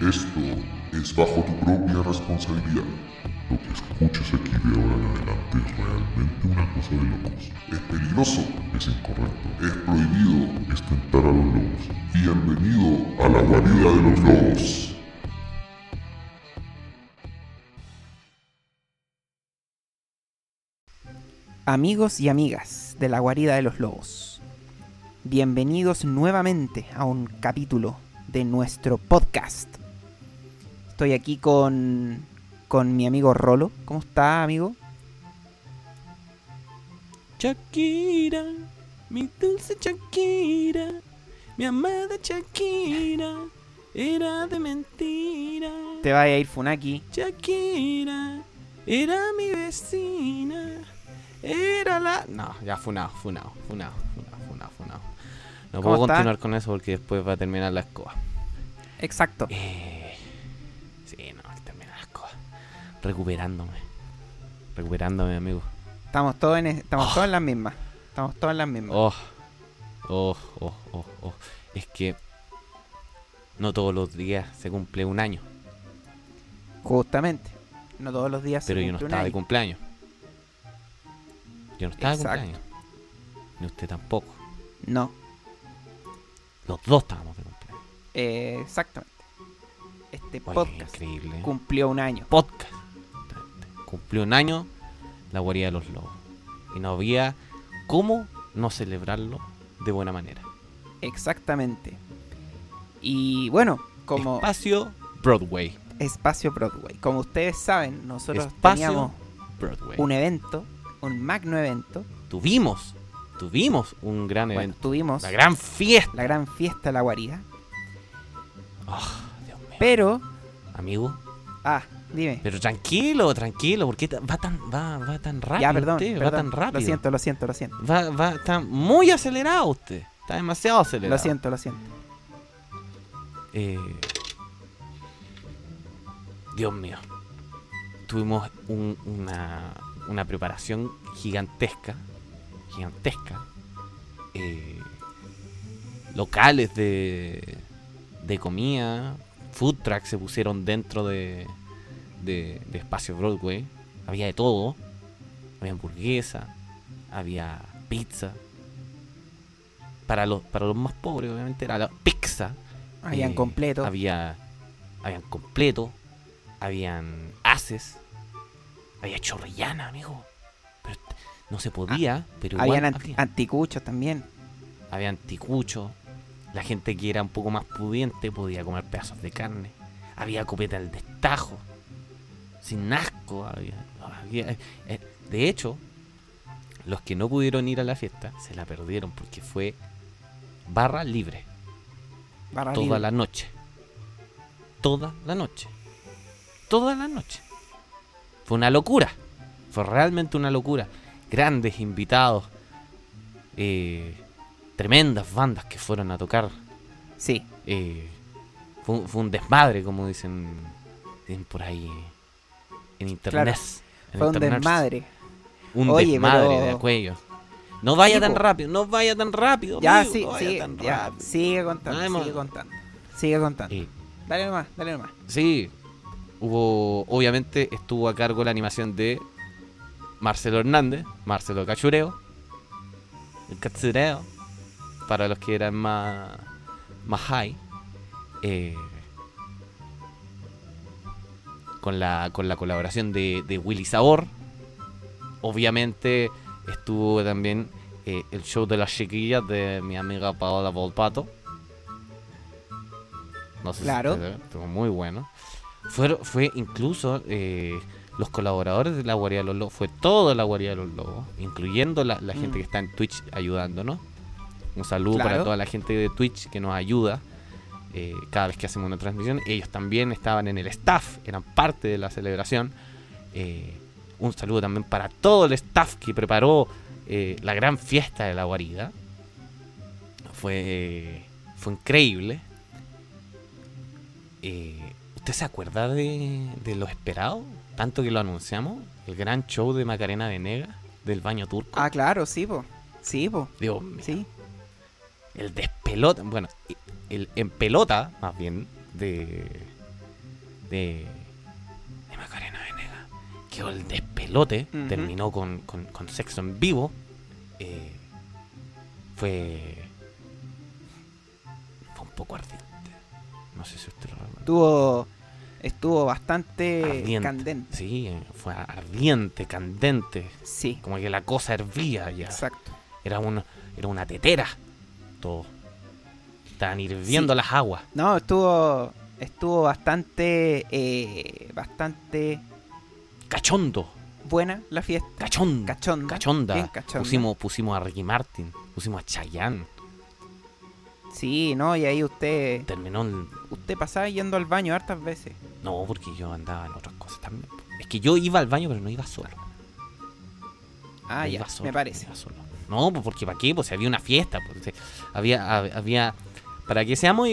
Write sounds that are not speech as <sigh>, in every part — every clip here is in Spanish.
Esto es bajo tu propia responsabilidad. Lo que escuches aquí de ahora en adelante es realmente una cosa de locos. Es peligroso, es incorrecto, es prohibido, es tentar a los lobos. Bienvenido a la guarida de los lobos. Amigos y amigas de la guarida de los lobos, bienvenidos nuevamente a un capítulo de nuestro podcast. Estoy aquí con, con mi amigo Rolo. ¿Cómo está, amigo? Shakira, mi dulce Shakira, mi amada Shakira, era de mentira. Te vaya a ir Funaki. Shakira, era mi vecina, era la... No, ya funado, funado, funado, funado, funado, funado. No ¿Cómo puedo está? continuar con eso porque después va a terminar la escoba. Exacto. Eh, Recuperándome. Recuperándome, amigo. Estamos todos en, estamos Oh. todos en las mismas. Estamos todos en las mismas. Oh, oh, oh, oh, oh. Es que no todos los días se cumple un año, Justamente. No todos los días se pero yo no cumple un estaba de año. cumpleaños. Yo no estaba Exacto. de cumpleaños. Ni usted tampoco. No, Los dos estábamos de cumpleaños. eh, exactamente. Este Oye, podcast increíble. ¿eh? cumplió un año. Podcast. Cumplió un año la guarida de los lobos. Y no había cómo no celebrarlo de buena manera. Exactamente. Y bueno, como Espacio Broadway. espacio Broadway. Como ustedes saben, nosotros Espacio teníamos Broadway. un evento, un magno evento. Tuvimos, tuvimos un gran Bueno, evento. tuvimos La gran fiesta. la gran fiesta de la guarida. Ah, Dios mío. Pero, Amigo, ah, dime. pero tranquilo, tranquilo, porque va tan, va, va tan rápido ya, perdón, usted, va tan rápido. Lo siento, lo siento, lo siento. Va, va, está muy acelerado usted. Está demasiado acelerado. Lo siento, lo siento. Eh, Dios mío. Tuvimos un- una, una preparación gigantesca. Gigantesca. Eh, locales de, de comida. Food trucks se pusieron dentro de, de, de Espacio Broadway. Había de todo. Había hamburguesa. Había pizza. Para los, para los más pobres, obviamente, era la pizza. Habían Eh, completo. Había, habían completo, habían haces, había chorrillana, amigo. Pero no se podía, pero igual Habían había. anticuchos también. Había anticucho. La gente que era un poco más pudiente podía comer pedazos de carne. Había copeta al destajo. Sin asco. Había, había- eh, eh, de hecho, los que no pudieron ir a la fiesta se la perdieron porque fue barra libre Barra toda libre. la noche. Toda la noche. Toda la noche. Fue una locura. Fue realmente una locura. Grandes invitados. eh, tremendas bandas que fueron a tocar. Sí, eh, fue, un- fue un desmadre, como dicen, dicen por ahí en internet. en fue un desmadre. Un Oye, desmadre pero- de cuello. No vaya Sí, tan po. rápido, no vaya tan rápido. Ya, amigo, sí, no vaya sí, tan ya, rápido. sigue contando, sigue contando. Sigue contando. Dale nomás, dale nomás. Sí, hubo, obviamente estuvo a cargo la animación de Marcelo Hernández, Marcelo Cachureo, el Cachureo, para los que eran más, más high, eh, con, la, con la colaboración de, de Willy Sabor, obviamente estuvo también eh, el show de las chiquillas de mi amiga Paola Volpato. No sé Claro. si estuvo muy bueno. Fue, fue incluso eh, los colaboradores de la Guardia de los Lobos, fue toda la Guardia de los Lobos, incluyendo la, la gente Mm. que está en Twitch ayudándonos. Un saludo para toda la gente de Twitch que nos ayuda eh, cada vez que hacemos una transmisión. Ellos también estaban en el staff, eran parte de la celebración. Eh, un saludo también para todo el staff que preparó eh, la gran fiesta de la guarida. Fue, fue increíble. ¿Usted se acuerda de, de lo esperado? Tanto que lo anunciamos. El gran show de Macarena Venegas del baño turco. Ah, claro, sí, po. Sí, po. Sí. El despelota. Bueno, el en pelota, más bien, de, de, de Macarena Venegas quedó el despelote, terminó con, con- con sexo en vivo. eh, fue. Fue un poco ardiente. No sé si usted lo recuerda. Estuvo, estuvo bastante Ardiente. candente. Sí, fue ardiente, candente. Sí, Como que la cosa hervía ya. exacto. Era, un, era una tetera. Todo. Estaban hirviendo Sí. las aguas. No, estuvo, estuvo bastante, eh, bastante Cachondo. buena la fiesta. Cachonda. Cachonda. Cachonda. Bien cachonda. Pusimos, pusimos a Ricky Martin. Pusimos a Chayanne. Sí, no, y ahí usted, Terminó el... usted pasaba yendo al baño hartas veces. No, porque yo andaba en otras cosas también. Es que yo iba al baño, pero no iba solo. Ah, No ya, iba solo, me no parece. iba solo. No, pues porque ¿para qué? Pues había una fiesta. Pues, había, hab- había... Para que seamos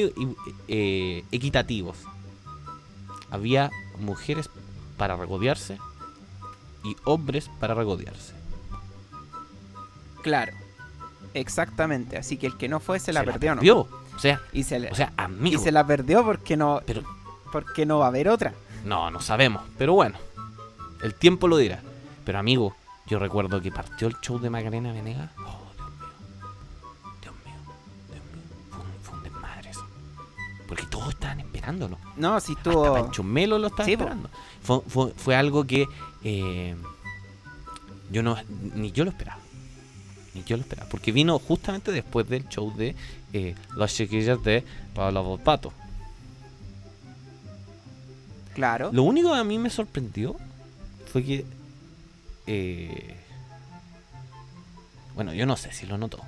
eh, equitativos. Había mujeres para regodearse y hombres para regodearse. Claro, exactamente. Así que el que no fue se la perdió, ¿no? perdió. O sea, Y se, la- o sea, y amigo. se la perdió porque no, Pero porque no va a haber otra. No, no sabemos. Pero bueno, el tiempo lo dirá. Pero amigo, yo recuerdo que partió el show de Macarena Venegas. Oh, Porque todos estaban esperándolo. No, si Hasta estuvo. Pancho Melo lo estaba Sí, esperando. Fue, fue- fue algo que eh, yo no, ni yo lo esperaba. Ni yo lo esperaba. Porque vino justamente después del show de eh, Las chiquillas de Pablo Volpato. Claro. Lo único que a mí me sorprendió fue que. eh, bueno, yo no sé si lo notó.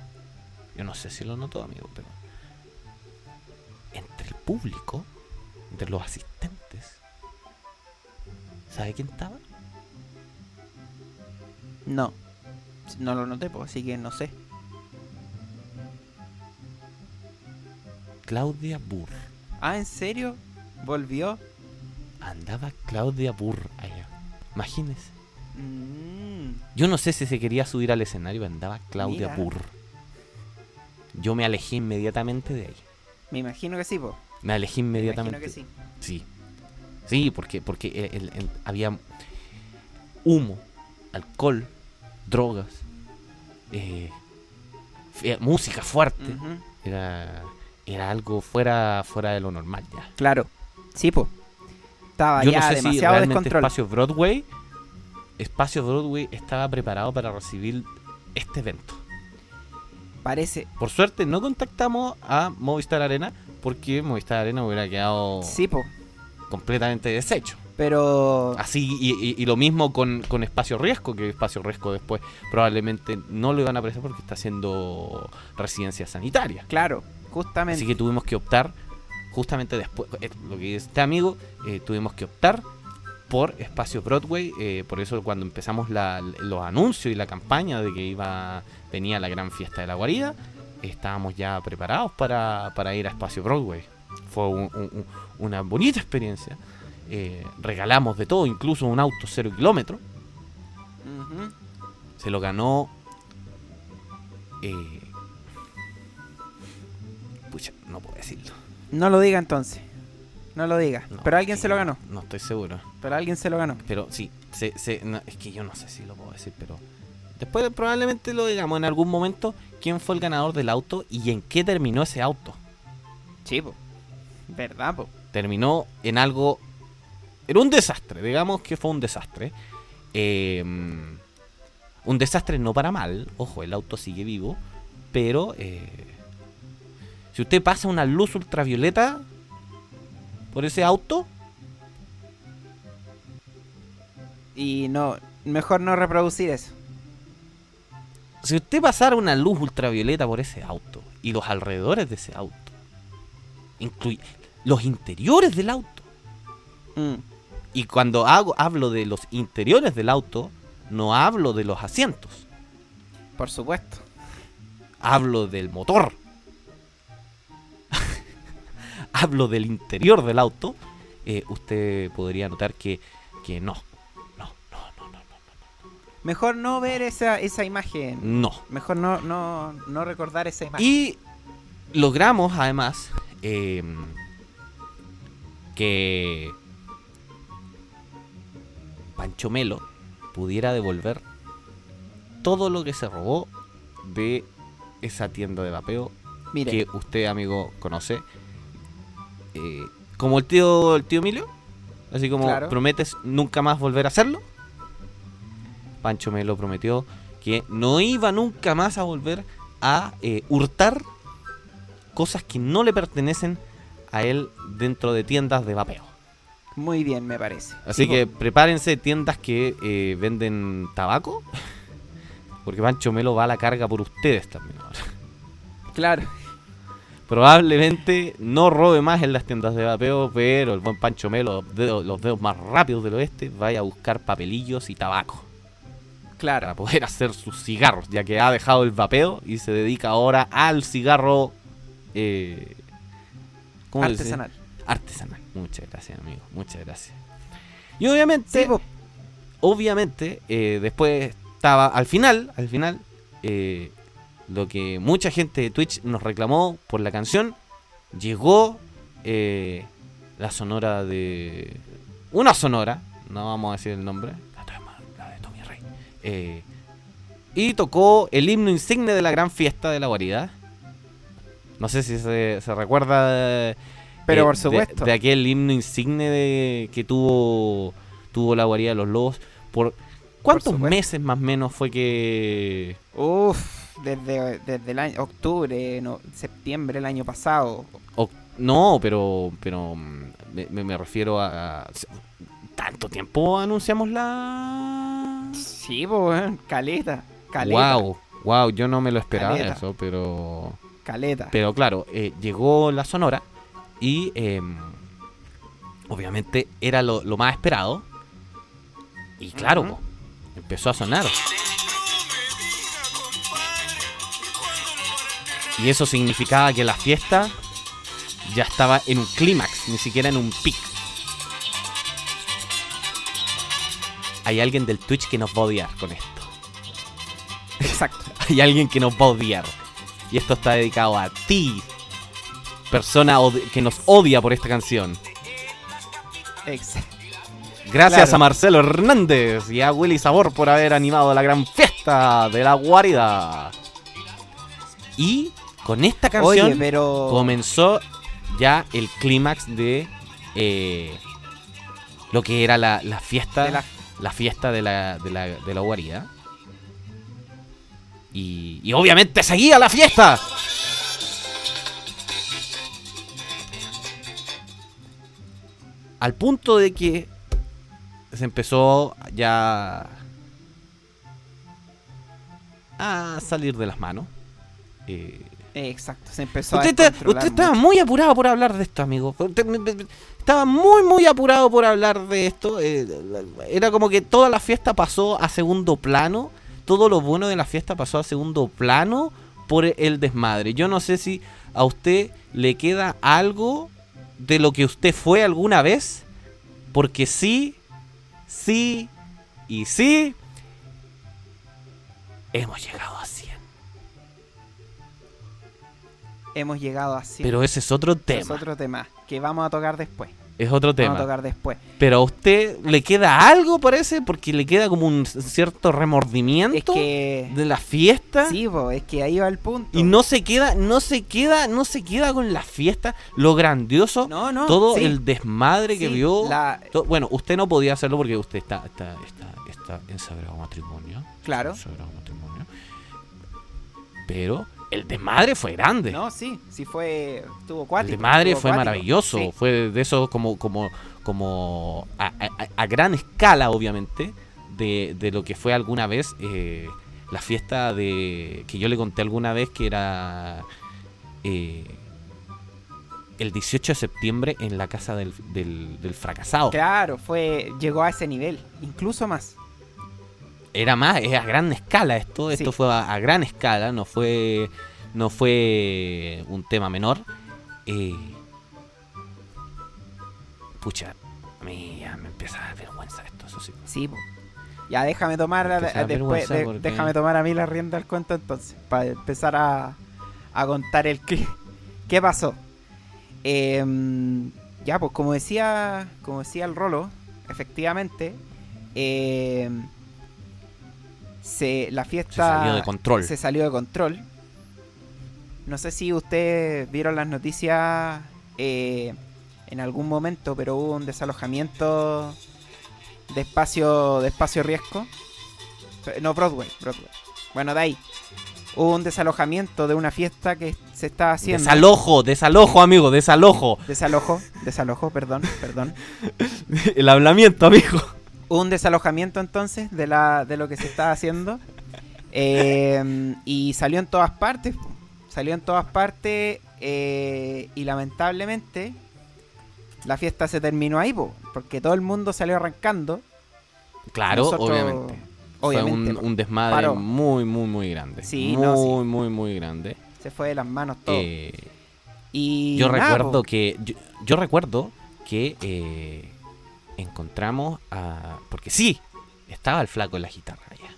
Yo no sé si lo notó, amigo, pero. Público, entre los asistentes. ¿Sabe quién estaba? No. No lo noté, pues, así que no sé. Claudia Burr. Ah, ¿en serio? ¿Volvió? Andaba Claudia Burr allá. Imagínese. Mm, Yo no sé si se quería subir al escenario, andaba Claudia Mira. Burr. Yo me alejé inmediatamente de ahí. me imagino que sí, pues. Me alejé Me inmediatamente. que sí. Sí. Sí, porque, porque el- el- el- había humo, alcohol, drogas, eh, música fuerte. Era, era algo fuera, fuera de lo normal ya. Claro. Sí, pues. Estaba Yo ya no sé si demasiado realmente descontrol. Espacio Broadway, Espacio Broadway estaba preparado para recibir este evento. Parece. Por suerte no contactamos a Movistar Arena porque Movistar Arena hubiera quedado Sí, pues. completamente deshecho. Pero. Así, y, y- y lo mismo con, con Espacio Riesgo, que Espacio Riesgo después probablemente no lo iban a apreciar porque está haciendo residencia sanitaria. Claro, justamente. Así que tuvimos que optar, justamente después, eh, lo que dice este amigo, eh, tuvimos que optar por Espacio Broadway. eh, por eso cuando empezamos la- los anuncios y la campaña de que iba venía la gran fiesta de la guarida, estábamos ya preparados para, para ir a Espacio Broadway. Fue un- un- un- una bonita experiencia. Eh, regalamos de todo, incluso un auto cero kilómetro. Se lo ganó. Eh, pucha, no puedo decirlo. No lo diga entonces. No lo diga. No, Pero alguien se lo ganó. No estoy seguro. Pero alguien se lo ganó. Pero sí, se, se- no, es que yo no sé si lo puedo decir, pero después probablemente lo digamos en algún momento quién fue el ganador del auto y en qué terminó ese auto. Sí, po. ¿Verdad, po? Terminó en algo... Era un desastre, digamos que fue un desastre. Eh, un desastre no para mal, ojo, el auto sigue vivo, pero eh, si usted pasa una luz ultravioleta por ese auto, Y no. Mejor no reproducir eso. si usted pasara una luz ultravioleta por ese auto y los alrededores de ese auto, incluye los interiores del auto, Mm, y cuando hago, hablo de los interiores del auto, no hablo de los asientos, por supuesto. hablo del motor, <laughs> hablo del interior del auto, eh, usted podría notar que, que no, Mejor no ver esa, esa imagen. no. Mejor no, no, no recordar esa imagen. Y logramos además eh, que Pancho Melo pudiera devolver todo lo que se robó de esa tienda de vapeo Mire, que usted, amigo, conoce. Eh, como el tío, el tío Emilio. Así como Claro. prometes nunca más volver a hacerlo. Pancho Melo prometió que no iba nunca más a volver a eh, hurtar cosas que no le pertenecen a él dentro de tiendas de vapeo. muy bien, me parece. Así Sí, que prepárense tiendas que eh, venden tabaco. <laughs> Porque Pancho Melo va a la carga por ustedes también ahora. Claro. Probablemente no robe más en las tiendas de vapeo, pero el buen Pancho Melo, los dedos, los dedos más rápidos del oeste, vaya a buscar papelillos y tabaco Para poder <laughs> hacer sus cigarros, ya que ha dejado el vapeo y se dedica ahora al cigarro eh. Artesanal. Artesanal. Muchas gracias, amigo. Muchas gracias. Y obviamente, Sí, obviamente, eh, después estaba al final, al final, eh, lo que mucha gente de Twitch nos reclamó por la canción, llegó la sonora de... Una sonora, no vamos a decir el nombre, eh, y tocó el himno insigne de la gran fiesta de la guarida. No sé si se, se recuerda eh, Pero por de- supuesto. De, aquel himno insigne de, que tuvo, tuvo la guarida de los lobos. ¿Por cuántos meses más o menos fue que... Uf, desde, desde el año, octubre, no, septiembre del año pasado. o- no, pero pero mm, me refiero a, a- ¿Tanto tiempo anunciamos la...? Sí, pues, caleta. Caleta. Wow, wow, yo no me lo esperaba Caleta. eso, pero... Caleta. Pero claro, eh, llegó la Sonora y em, obviamente era lo, lo más esperado. Y claro, empezó a sonar. Y eso significaba que la fiesta ya estaba en un clímax, ni siquiera en un pic. Hay alguien del Twitch que nos va a odiar con esto. Exacto. <laughs> hay alguien que nos va a odiar. Y esto está dedicado a ti, persona que nos odia por esta canción. Ex- Gracias Claro. a Marcelo Hernández y a Willy Sabor por haber animado la gran fiesta de la guarida. Y con esta canción Oye, pero. comenzó ya el clímax de eh, lo que era la, la fiesta. de la- la fiesta de la, de la, de la guarida. Y, y obviamente seguía la fiesta. Al punto de que se empezó ya a salir de las manos. Eh, Exacto, se empezó Usted, a está- usted estaba mucho. muy apurado por hablar de esto, amigo. Usted Estaba muy, muy apurado por hablar de esto. Eh, era como que toda la fiesta pasó a segundo plano. Todo lo bueno de la fiesta pasó a segundo plano por el desmadre. Yo no sé si a usted le queda algo de lo que usted fue alguna vez. Porque sí, sí y sí. Hemos llegado a Hemos llegado a 100. Pero ese es otro Es tema. otro tema que vamos a tocar después. Es otro tema. Vamos a tocar después. Pero a usted le queda algo, parece, porque le queda como un cierto remordimiento Es que. de la fiesta. Sí, po, es que ahí va el punto. Y no se queda, no se queda, no se queda con la fiesta, lo grandioso, No, no. todo sí, el desmadre que vio. la- bueno, usted no podía hacerlo porque usted está, está, está, está en sagrado matrimonio. Claro. En sagrado matrimonio. Pero el desmadre fue grande. No, sí, sí fue. Estuvo El cuático. de madre fue cuático, maravilloso, sí. fue de eso como como como a, a- a gran escala obviamente de, de lo que fue alguna vez eh, la fiesta de que yo le conté alguna vez que era eh, el 18 de septiembre en la casa del, del, del fracasado. Claro, fue. Llegó a ese nivel, incluso más. Era más, es a gran escala esto, esto Sí. fue a, a gran escala, no fue no fue un tema menor. Eh, pucha, a mí ya me empieza a dar vergüenza esto, eso sí. Sí, po. Ya déjame tomar después, de- porque- déjame tomar a mí la rienda del cuento entonces, para empezar a, a contar el qué, qué pasó. Em, ya, pues como decía, como decía el Rolo, efectivamente, eh, se, la fiesta Se salió de control. se salió de control. No sé si ustedes vieron las noticias eh, en algún momento, pero hubo un desalojamiento de espacio, de espacio riesgo. No, Broadway, Broadway. Bueno, de ahí. Hubo un desalojamiento de una fiesta que se estaba haciendo. Desalojo, desalojo, amigo, desalojo. Desalojo, desalojo, perdón, perdón. <laughs> El hablamiento, amigo. Un desalojamiento entonces de, la, de lo que se estaba haciendo. Eh, y salió en todas partes. Salió en todas partes. eh, y lamentablemente la fiesta se terminó ahí, po, porque todo el mundo salió arrancando. Claro, Nosotros- obviamente. Obviamente. Fue un, un desmadre Paró. muy, muy, muy grande. Sí, muy, no, sí. muy, muy grande. Se fue de las manos todo. Eh, y yo nada, recuerdo po. que. Yo, yo recuerdo que encontramos a. Porque sí, estaba el flaco en la guitarra allá.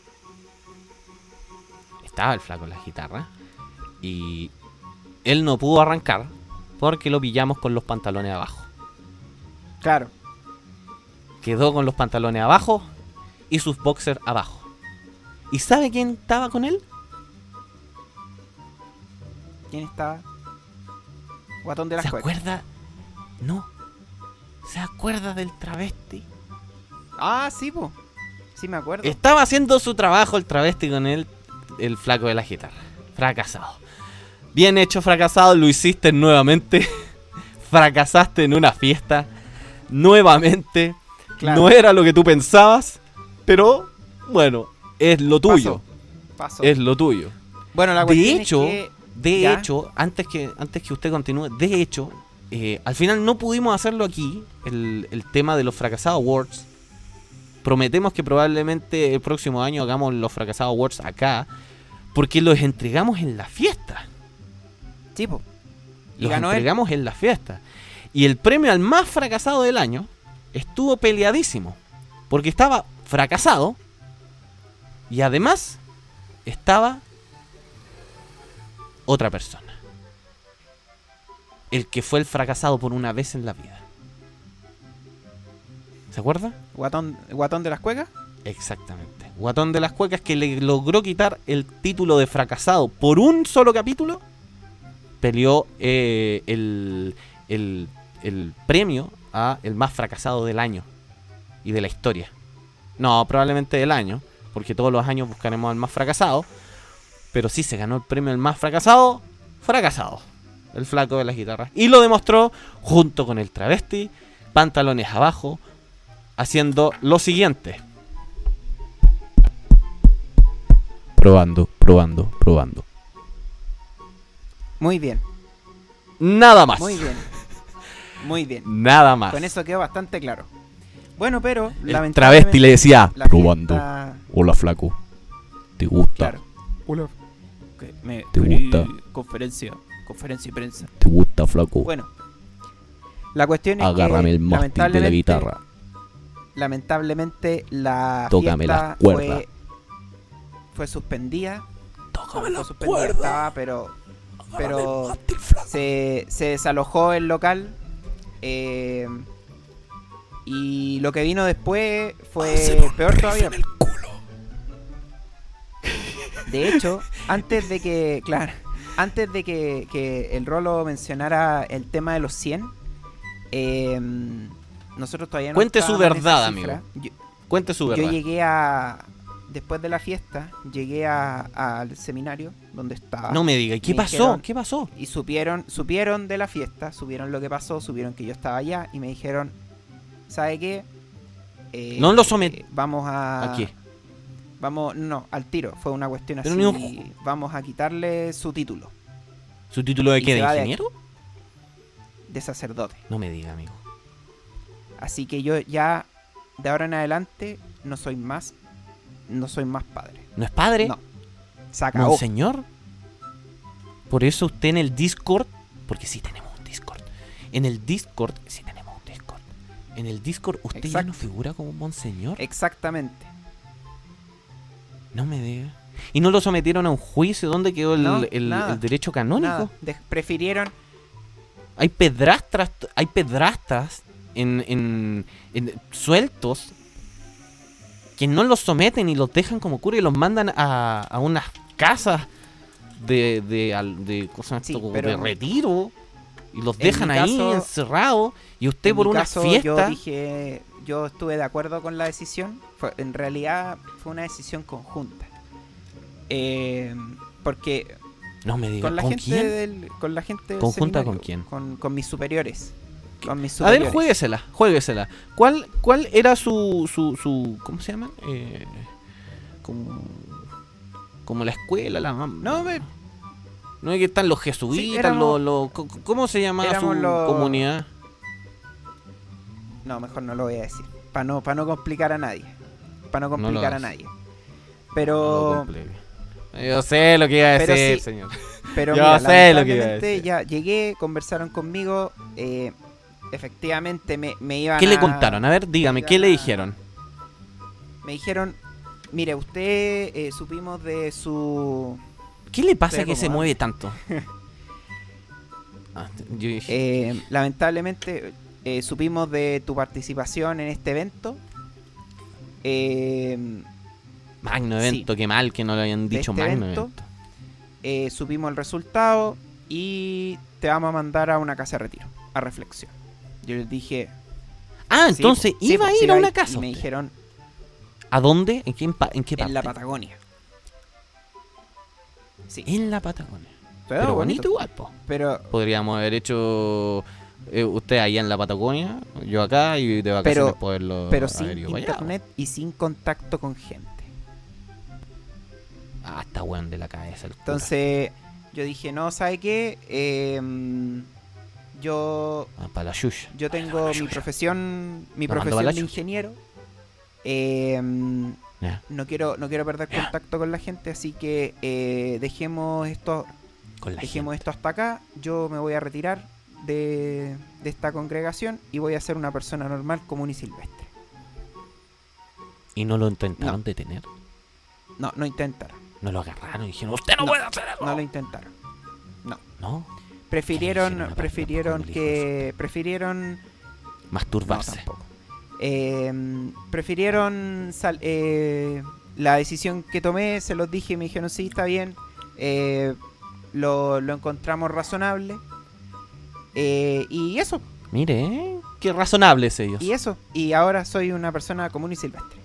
Estaba el flaco en la guitarra. Y él no pudo arrancar porque lo pillamos con los pantalones abajo. Claro. Quedó con los pantalones abajo y sus boxers abajo. ¿Y sabe quién estaba con él? ¿Quién estaba? Guatón de las ¿Se cuecas. acuerda? No. ¿Se acuerda del travesti? Ah, sí, po. Sí, me acuerdo. Estaba haciendo su trabajo el travesti con él, el flaco de la guitarra. Fracasado. Bien hecho, fracasado. Lo hiciste nuevamente. <laughs> Fracasaste en una fiesta. Nuevamente. Claro. No era lo que tú pensabas. Pero, bueno, es lo tuyo. Pasó. Es lo tuyo. Bueno, la De cuestión hecho, es que de Ya. hecho, antes que, antes que usted continúe, de hecho, eh, al final no pudimos hacerlo aquí, el, el tema de los fracasados awards. Prometemos que probablemente el próximo año hagamos los fracasados awards acá, porque los entregamos en la fiesta. Sí, po. Y Los ganó él. entregamos en la fiesta. Y el premio al más fracasado del año estuvo peleadísimo, porque estaba fracasado y además estaba otra persona. El que fue el fracasado por una vez en la vida. ¿Se acuerda? Guatón, guatón de las cuecas. Exactamente. Guatón de las Cuecas que le logró quitar el título de fracasado por un solo capítulo. Peleó eh, el, el, el premio a el más fracasado del año y de la historia. No, probablemente del año, porque todos los años buscaremos al más fracasado. Pero sí se ganó el premio al más fracasado. Fracasado. El flaco de las guitarras. Y lo demostró junto con el travesti, pantalones abajo, haciendo lo siguiente. Probando, probando, probando. Muy bien, Nada más. muy bien. Muy bien. Nada más. Con eso quedó bastante claro. Bueno, pero el lamentablemente travesti le decía, probando. fiesta- Hola flaco. ¿Te gusta? Claro. Hola. Me, ¿Te gusta? Conferencia, conferencia y prensa. ¿Te gusta flaco? Bueno, la cuestión es Agárrame que el mástil de la guitarra. Lamentablemente la Tócame fiesta las cuerdas. fue, fue suspendida. Tócame Fue suspendida, estaba, pero pero se, se desalojó el local. eh, y lo que vino después fue peor todavía. De hecho, antes de que, claro, antes de que, que el Rolo mencionara el tema de los 100, eh, nosotros todavía no Cuente su verdad, amigo. Yo, Cuente su yo verdad. llegué a, después de la fiesta, llegué a- al seminario donde estaba. No me diga, ¿y ¿qué pasó? dijeron- ¿Qué pasó? Y supieron, supieron de la fiesta, supieron lo que pasó, supieron que yo estaba allá y me dijeron, ¿sabe qué? Eh, No lo somet- eh, Vamos a... ¿A qué? Vamos, no, al tiro, fue una cuestión Pero así. Vamos a quitarle su título ¿Su título de qué? ¿De ingeniero? de sacerdote. No me diga, amigo. Así que yo ya, de ahora en adelante, no soy más, no soy más padre. ¿No es padre? No. Se acabó. Monseñor. Por eso usted en el Discord, porque sí tenemos un Discord. En el Discord, sí tenemos un Discord. En el Discord usted ya no figura como monseñor. Exactamente. No me diga. ¿Y no lo sometieron a un juicio? ¿Dónde quedó el, No, el- derecho canónico? De- prefirieron Hay pedrastras, hay pedrastas en, en, en- sueltos que no los someten y los dejan como cura y los mandan a, a unas casas de, de, de, ¿cómo se llama Sí, esto? De retiro y los dejan ahí encerrados y usted En por una caso, fiesta Yo dije, yo estuve de acuerdo con la decisión. Fue- en realidad fue una decisión conjunta. Eh, porque no me diga con la ¿con gente quién? del, con la gente del ¿Conjunta con quién? Con, con mis superiores. Con mis A ver, superiores. juéguesela, juéguesela. ¿Cuál, cuál era su, su, su, ¿cómo se llama? Eh, como, como la escuela, la mam- No, me- No es que están los jesuitas, éramos- los, los- ¿cómo se llama su los- comunidad? No, mejor no lo voy a decir. Para no, para no complicar a nadie. Para no complicar a nadie. Pero. Yo sé lo que iba a Pero decir, sí. señor. pero Yo mira, sé lo que iba a decir. ya llegué, conversaron conmigo. eh, efectivamente me, me iban ¿Qué le contaron? A ver, dígame, ¿qué le dijeron? Me dijeron, mire, usted eh, supimos de su... ¿Qué le pasa que se mueve tanto? <laughs> Ah, yo eh, lamentablemente eh, supimos de tu participación en este evento. Eh, magno sí. evento, qué mal que no lo hayan dicho este magno evento. evento. eh, supimos el resultado y te vamos a mandar a una casa de retiro, a reflexión. Yo les dije... Ah, sí, entonces po, sí, iba po, a ir a una ir. Y casa. me dijeron, ¿A dónde? ¿En qué, en qué parte? en la Patagonia. Sí, En la Patagonia. pero, Pero bonito igual, po. Pero, Podríamos haber hecho eh, usted allá en la Patagonia, yo acá y de vacaciones Pero- poderlo pero sin internet y sin contacto con gente. Ah, está weón de la cabeza el cura. Entonces yo dije, no, ¿sabe qué? Em, yo, Ah, para la yuya. yo tengo mi profesión, mi profesión de ingeniero. Em, no quiero, no quiero perder contacto con la gente, así que eh, dejemos esto, con la dejemos gente. esto hasta acá. Yo me voy a retirar de, de esta congregación y voy a ser una persona normal, común y silvestre. Y no lo intentaron No. detener. No, no intentaron. No lo agarraron y dijeron, usted no, No, puede hacer eso. No lo intentaron. No, Prefirieron, Dijeron, prefirieron "Aparte, que, prefirieron No, masturbarse. tampoco. Eh, prefirieron sal- eh, la decisión que tomé, se los dije y me dijeron, sí, está bien. eh, lo, lo encontramos razonable. Eh, y eso, Mire, qué razonables ellos. y eso. Y ahora soy una persona común y silvestre.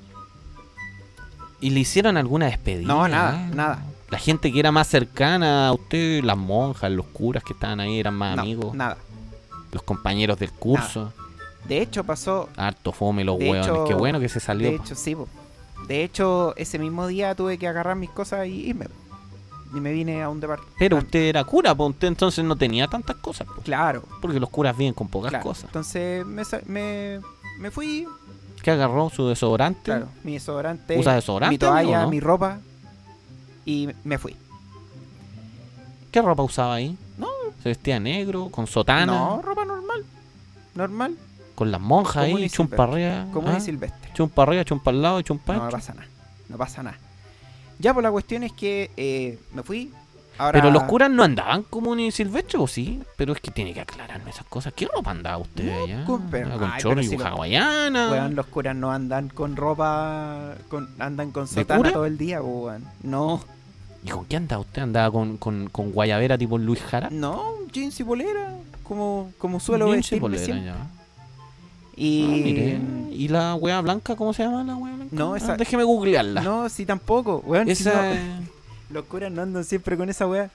¿Y le hicieron alguna despedida? No, nada, eh? nada. La gente que era más cercana a usted, las monjas, los curas que estaban ahí, eran más No, amigos. nada. Los compañeros del curso. De hecho, pasó. Harto fome los hueones. hecho- Qué bueno que se salió. De hecho, sí, po. De hecho, ese mismo día tuve que agarrar mis cosas y irme. Y me vine a un departamento. Pero usted era cura, pues usted entonces no tenía tantas cosas. po. Claro, Porque los curas viven con pocas claro. cosas. Entonces me, me, me fui, ¿Qué agarró? ¿Su desodorante? claro, mi desodorante, ¿Usa desodorante? mi toalla, no? mi ropa y me fui. ¿Qué ropa usaba ahí? No. ¿Se vestía negro? ¿Con sotana? No, ropa normal. Normal, ¿Con las monjas ahí? y ¿Chumpa arriba? como ¿Ah? es silvestre. ¿Chumpa arriba, chumpa al lado chumpa No ancho? pasa nada. No pasa nada. Ya, pues la cuestión es que eh, me fui. Ahora, Pero los curas no andaban como ni silvestre, ¿o sí? Pero es que tiene que aclararme esas cosas. ¿Qué ropa andaba usted No, allá? con- pero- con ay, chorro y si lo- hawaiana. Weón, los curas no andan con ropa, con, andan con ¿De sotana todo el día, pues, weón. No, ¿Y con qué andaba usted? ¿Andaba con, con, con guayabera tipo Luis Jara? no, jeans y polera, como, como suelo Jeans y vestirme polera, siempre. ya. Y Ah. ¿Y la wea blanca? ¿Cómo se llama la wea blanca? No, Ah, esa- déjeme googlearla. no, sí tampoco, weón. si Esa no- <laughs> los curas no andan siempre con esa weá.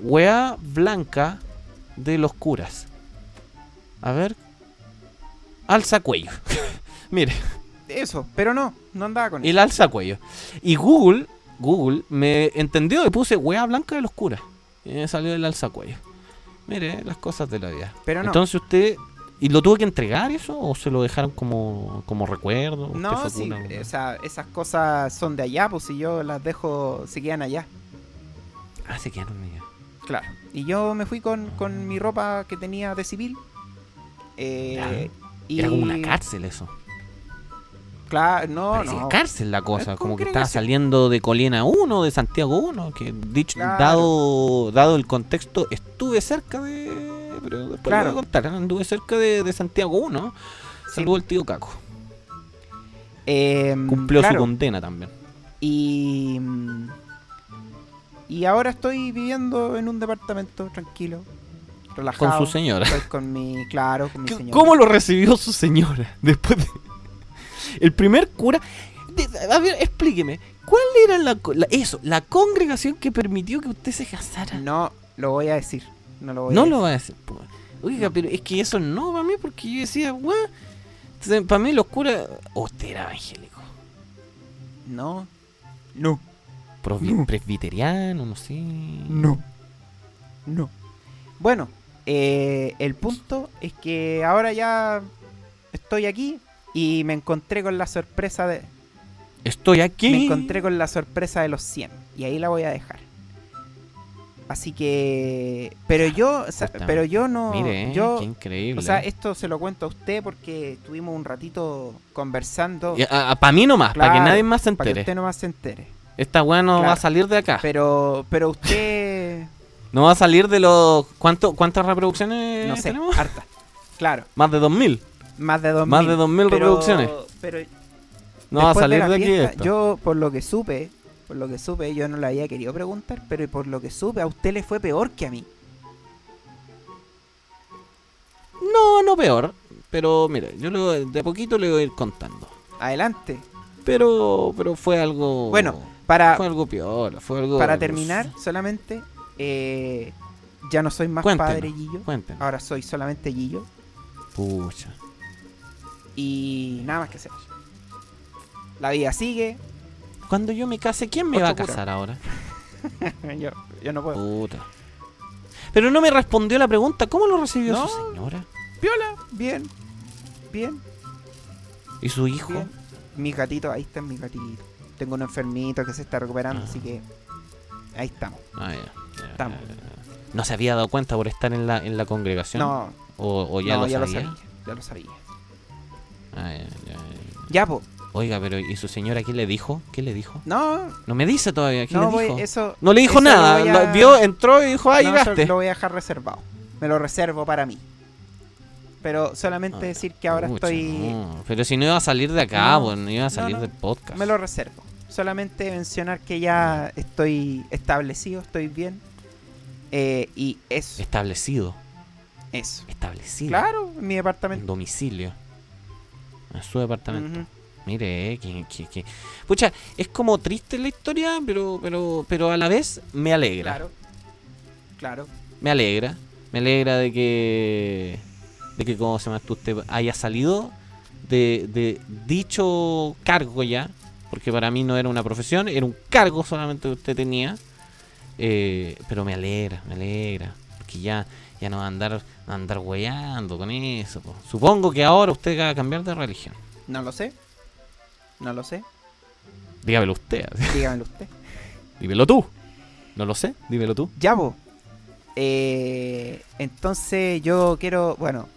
wea blanca de los curas. A ver. Alza cuello. <laughs> Mire, Eso, pero no, no andaba con el eso. alza cuello. Y Google, Google me entendió y puse wea blanca de los curas. Y me salió el alza cuello. Mire, las cosas de la vida. Pero no, Entonces usted. ¿Y lo tuvo que entregar eso? ¿O se lo dejaron como, como recuerdo? ¿Usted no, sí, o sea, esas cosas son de allá, pues si yo las dejo, se quedan allá. Ah, se quedaron allá. Claro. Y yo me fui con, con mi ropa que tenía de civil. Eh, y Era como una cárcel eso. Claro, no, Parecía no. cárcel la cosa, como que estaba saliendo de Colina 1, de Santiago 1, que dicho, Claro. dado, dado el contexto, estuve cerca de... Pero después Claro. lo voy a contar, anduve cerca de, de Santiago 1. Sí. Saludo al tío Caco. Em, Cumplió claro, su condena también. Y. Y ahora estoy viviendo en un departamento tranquilo, relajado. Con su señora. Estoy con mi. Claro, con mi ¿Qué- señora. ¿Cómo lo recibió su señora? <laughs> Después de... El primer cura... a ver, explíqueme. ¿Cuál era la, la- eso, la congregación que permitió que usted se casara? No lo voy a decir. No lo voy No a lo decir. va a decir. po. Oiga, pero es que eso no para mí, porque yo decía, weón. entonces, Para mí los curas... oh, usted era evangélico. No. No. Presbiteriano, no sé. No. No. Bueno, eh, el punto es que ahora ya estoy aquí y me encontré con la sorpresa de. Estoy aquí. Me encontré con la sorpresa de los 100 y ahí la voy a dejar. Así que. Pero yo. o sea, Justamente. pero yo no. Mire, eh, yo, qué increíble. o sea, esto se lo cuento a usted porque estuvimos un ratito conversando. para mí nomás, para que Claro, nadie más se Para que entere. usted nomás se entere. Esta weá no Claro. va a salir de acá. Pero, pero usted. <laughs> No va a salir de los. ¿cuánto, ¿Cuántas reproducciones no sé, tenemos? harta. Claro, Más de 2000. más de 2000. Más de 2000 pero- reproducciones. Pero No va a salir de, aquí esto. Yo, por lo que supe, por lo que supe, yo no le había querido preguntar, pero por lo que supe, a usted le fue peor que a mí. No, no peor. Pero mire, yo lo- de a poquito le voy a ir contando. Adelante. Pero, pero fue algo. Bueno, Para, fue algo peor. Fue algo. para terminar, solamente, eh, ya no soy más Cuéntenos. padre Gillo. Cuéntenos. Ahora soy solamente Gillo. Pucha. Y nada más que hacer. La vida sigue. Cuando yo me case, ¿quién me Ocho va a casar ahora? <laughs> yo, yo no puedo. Puta. Pero no me respondió la pregunta. ¿Cómo lo recibió No. su señora? Piola, bien. Bien, ¿Y su hijo? bien. Mis gatitos, ahí están mis gatitos. Tengo un enfermito que se está recuperando, Ah. así que ahí estamos. Ah, ya, ya, Estamos. ¿No se había dado cuenta por estar en la, en la congregación? No, ¿O, o ya, no, lo, ya sabía? lo sabía. Ya lo sabía. Ah, ya, ya, ya. Ya, po. Oiga, pero ¿y su señora qué le dijo? ¿Qué le dijo? No, No me dice todavía. ¿Qué no le voy, dijo? eso. No le dijo eso lo nada. a- vio, entró y dijo, ah, no, llegaste. lo voy a dejar reservado. Me lo reservo para mí. Pero solamente Ah, decir que ahora estoy. no. Pero si no iba a salir de acá, No, pues no iba a salir del podcast. Me lo reservo. Solamente mencionar que ya estoy establecido, estoy bien. Eh, y eso. Establecido. Eso. Establecido. Claro, en mi En departamento. domicilio. En su departamento. Mire, eh, que, que, que- Pucha, es como triste la historia, pero, pero, pero a la vez me alegra. Claro. Claro. Me alegra. Me alegra de que. De que, como se llama usted haya salido de, de dicho cargo ya. Porque para mí no era una profesión, era un cargo solamente que usted tenía. Eh, pero me alegra, me alegra. Porque ya, ya no va a andar, a andar hueando con eso. po. Supongo que ahora usted va a cambiar de religión. No lo sé. No lo sé. Dígamelo usted. Dígamelo usted. <laughs> Dímelo tú. No lo sé, dímelo tú. Ya, po. Eh, entonces yo quiero, bueno,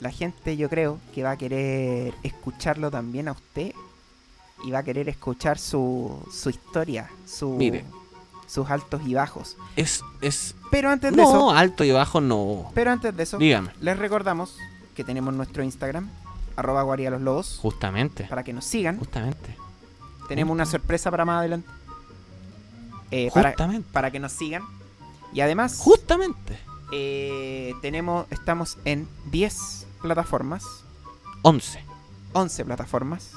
la gente yo creo que va a querer escucharlo también a usted y va a querer escuchar su, su historia, su, Mire. sus altos y bajos. Es, es. Pero antes de No, eso, alto y bajo no. pero antes de eso, Dígame. les recordamos que tenemos nuestro Instagram, arroba guardia los lobos, Justamente. para que nos sigan. Justamente. Tenemos una sorpresa para más adelante. Eh, para, Justamente. para que nos sigan. Y además, Justamente. eh, tenemos, estamos en 10 plataformas, 11. 11 plataformas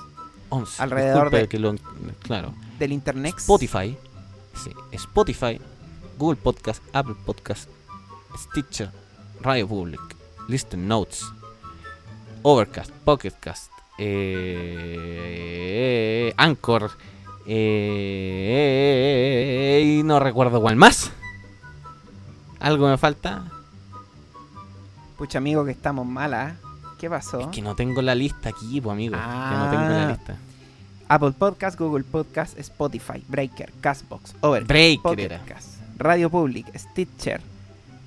11. Alrededor de- que lo- claro. del internet. Spotify. Sí. Spotify. Google Podcast. Apple Podcast. Stitcher. Radio Public. Listen Notes. Overcast. Pocketcast. Eh, Anchor. eh, y no recuerdo cuál más. ¿Algo me falta? Pucha, amigo, que estamos malas. ¿Qué pasó? Es que no tengo la lista aquí, pues amigo. Que no tengo la Ah. lista. Apple Podcast, Google Podcast, Spotify, Breaker, Castbox, Overcast, Breaker Radio Public, Stitcher,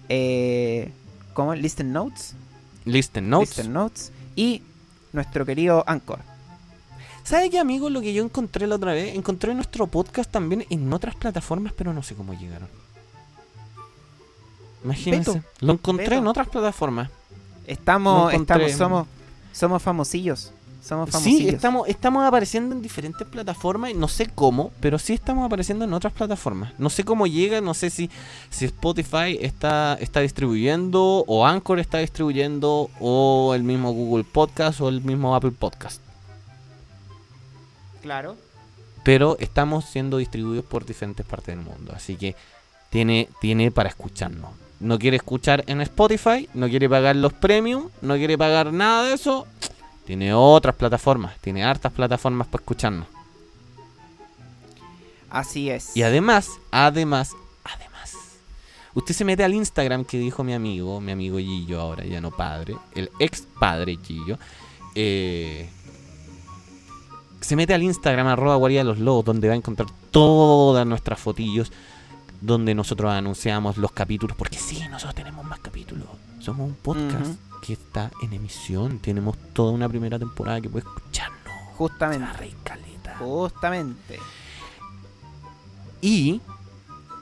eh, ¿cómo? Listen Notes, Listen Notes. Listen Notes y nuestro querido Anchor. ¿Sabe qué, amigo? Lo que yo encontré la otra vez, encontré nuestro podcast también en otras plataformas, pero no sé cómo llegaron. Imagínense. Beto, Lo encontré Beto. en otras plataformas. Estamos, estamos, somos, somos famosillos. Somos Sí, famosillos. estamos, estamos apareciendo en diferentes plataformas, no sé cómo, pero sí estamos apareciendo en otras plataformas. No sé cómo llega, no sé si, si Spotify está, está distribuyendo, o Anchor está distribuyendo, o el mismo Google Podcast, o el mismo Apple Podcast. Claro. Pero estamos siendo distribuidos por diferentes partes del mundo, así que tiene, tiene para escucharnos. No quiere escuchar en Spotify, no quiere pagar los premium, no quiere pagar nada de eso. Tiene otras plataformas, tiene hartas plataformas para escucharnos. Así es. Y además, además, además, usted se mete al Instagram que dijo mi amigo, mi amigo Gillo ahora, ya no padre, el ex padre Gillo, eh, se mete al Instagram arroba guarida de los lobos, donde va a encontrar todas nuestras fotillos, donde nosotros anunciamos los capítulos, porque sí, nosotros tenemos más capítulos, somos un podcast. Que está en emisión, tenemos toda una primera temporada que puede escucharnos. Justamente. caleta. Justamente. Y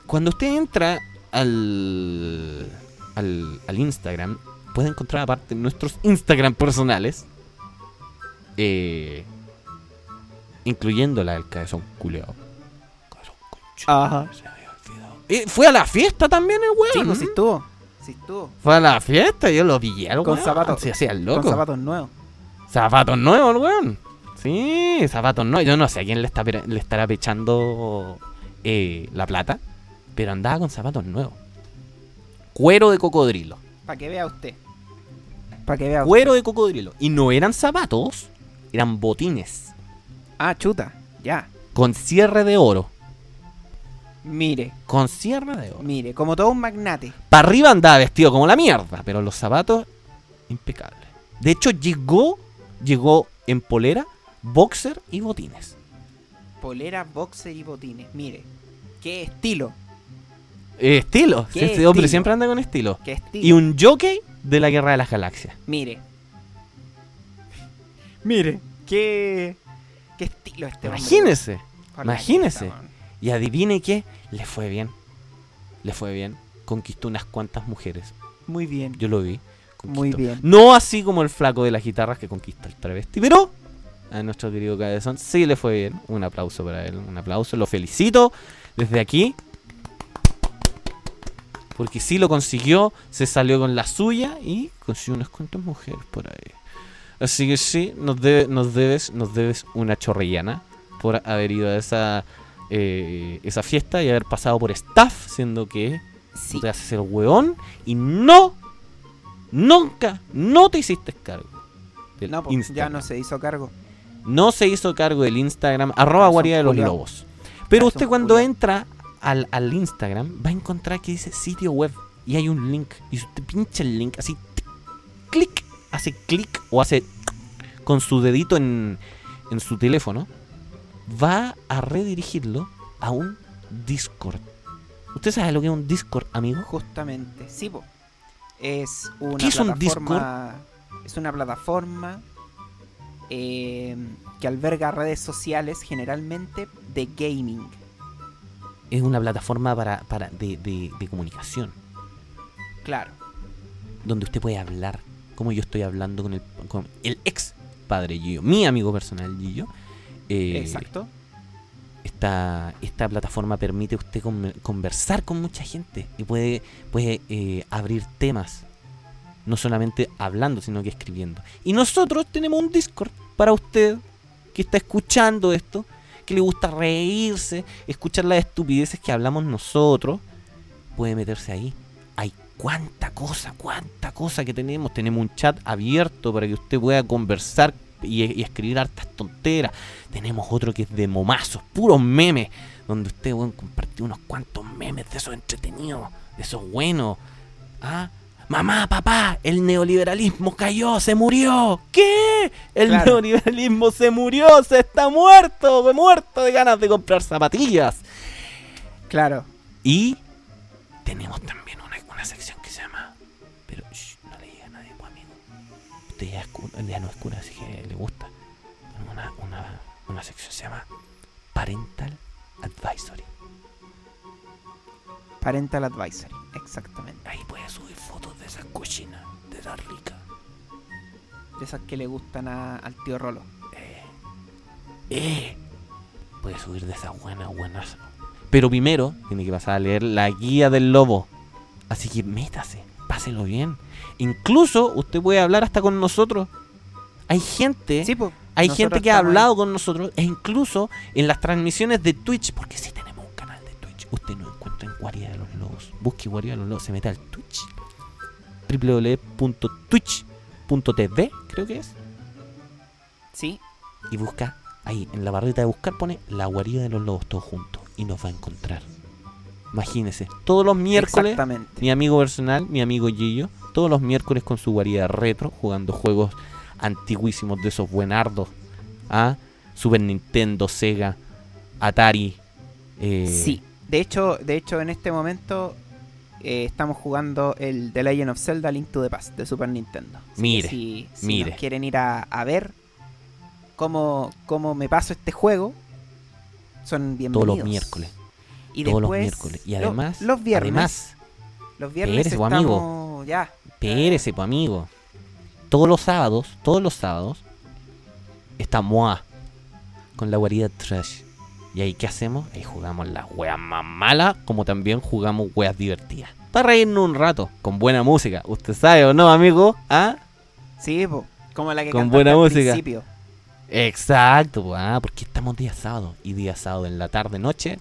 cuando usted entra al, al, al Instagram, puede encontrar aparte nuestros Instagram personales, eh, incluyendo la del cabezón culeado. Cabezón Ajá. se había olvidado. Eh, fue a la fiesta también el weón. Sí, pues estuvo. Sí. Fue a la fiesta, yo lo pillé al Con weón. zapatos. Se hacía el Con loco. zapatos nuevos. Zapatos nuevos, el weón. Sí, zapatos nuevos. Yo no sé a quién le, está, le estará pechando eh, la plata, pero andaba con zapatos nuevos. Cuero de cocodrilo. Para que vea usted. Para que vea usted. Cuero de cocodrilo. Y no eran zapatos, eran botines. Ah, chuta. Ya. Con cierre de oro. Mire. Con cierre de oro. Mire. Como todo un magnate. Para arriba andaba vestido como la mierda, pero los zapatos, impecables. De hecho, llegó, llegó en polera, boxer y botines. Polera, boxer y botines. Mire. Qué estilo. Eh, estilo. ¿Qué Ese hombre siempre anda con estilo. Qué estilo. Y un jockey de la Guerra de las Galaxias. Mire. <laughs> Mire. Qué. Qué estilo este hombre. Imagínese. Imagínese. Y adivine qué, le fue bien. Le fue bien. Conquistó unas cuantas mujeres. Muy bien. Yo lo vi. Muy bien. No así como el flaco de las guitarras que conquista el travesti, pero a nuestro querido Cabezón sí le fue bien. Un aplauso para él, un aplauso. Lo felicito desde aquí. Porque sí lo consiguió, se salió con la suya y consiguió unas cuantas mujeres por ahí. Así que sí, nos, debe- nos debes nos debes una chorrellana por haber ido a esa, eh, esa fiesta y haber pasado por staff, siendo que Sí. te haces el hueón y no, nunca, no te hiciste cargo. del No, pues, ya Instagram. no se hizo cargo. No se hizo cargo del Instagram, arroba guarida de los culiao. lobos. Pero usted cuando culiao. entra al, al Instagram va a encontrar que dice sitio web y hay un link. Y usted pincha el link así, tic, clic, hace clic o hace con su dedito en, en su teléfono, va a redirigirlo a un Discord. ¿Usted sabe lo que es un Discord, amigo? Justamente. Sí, po. Es una ¿Qué es un plataforma. Es una plataforma eh, que alberga redes sociales generalmente de gaming. Es una plataforma para, para de, de- de comunicación, Claro. donde usted puede hablar, como yo estoy hablando con el, con el ex padre Gillo, mi amigo personal Gillo. Exacto. Esta, esta plataforma permite usted con- conversar con mucha gente y puede, puede eh, abrir temas, no solamente hablando, sino que escribiendo. Y nosotros tenemos un Discord para usted que está escuchando esto, que le gusta reírse, escuchar las estupideces que hablamos nosotros, puede meterse ahí. Hay cuánta cosa, cuánta cosa que tenemos. Tenemos un chat abierto para que usted pueda conversar y, y escribir hartas tonteras. Tenemos otro que es de momazos, puros memes, donde usted puede compartir unos cuantos memes de esos entretenidos, de esos buenos. ¿Ah? Mamá, papá, el neoliberalismo cayó, se murió. ¿Qué? El Claro. neoliberalismo se murió, se está muerto, muerto de ganas de comprar zapatillas. Claro. Y tenemos también una, una sección Usted ya, es ya no es cura, así que le gusta. Una, una, una sección se llama Parental Advisory. Parental Advisory. Exactamente. Ahí puede subir fotos de esas cochinas, de esas ricas. De esas que le gustan a- al tío Rolo. Eh, puede subir de esas buenas, buenas. Pero primero tiene que pasar a leer la guía del lobo. Así que métase, páselo bien. Incluso usted puede hablar hasta con nosotros. Hay gente, Sí, hay gente que ha ahí. hablado con nosotros e incluso en las transmisiones de Twitch, porque sí tenemos un canal de Twitch. Usted nos encuentra en Guarida de los Lobos. Busque Guarida de los Lobos, se mete al Twitch. www.twitch.tv, creo que es. Sí, y busca ahí en la barrita de buscar pone la guarida de los lobos todos juntos y nos va a encontrar. Imagínese, todos los miércoles, mi amigo personal, mi amigo Gillo, todos los miércoles con su guarida retro, jugando juegos antiguísimos de esos buenardos. ¿ah? Super Nintendo, Sega, Atari. eh, Sí, de hecho, de hecho en este momento eh, estamos jugando el The Legend of Zelda Link to the Past de Super Nintendo. Así Mire, si, si mire. nos quieren ir a, a ver cómo, cómo me paso este juego, son bienvenidos. Todos los miércoles. Y todos los miércoles. Y lo- además, los viernes, además, los viernes espérese, pues, estamos amigo. ya. Espérese, pues amigo. Todos los sábados, todos los sábados, está Moa con la guarida Trash. Y ahí, ¿qué hacemos? Ahí jugamos las weas más malas, como también jugamos weas divertidas. Para reírnos un rato, con buena música. ¿Usted sabe o no, amigo? ¿Ah? Sí, po, como la que Con buena al música. principio. Exacto, pues, ah, porque estamos día sábado. Y día sábado en la tarde, noche,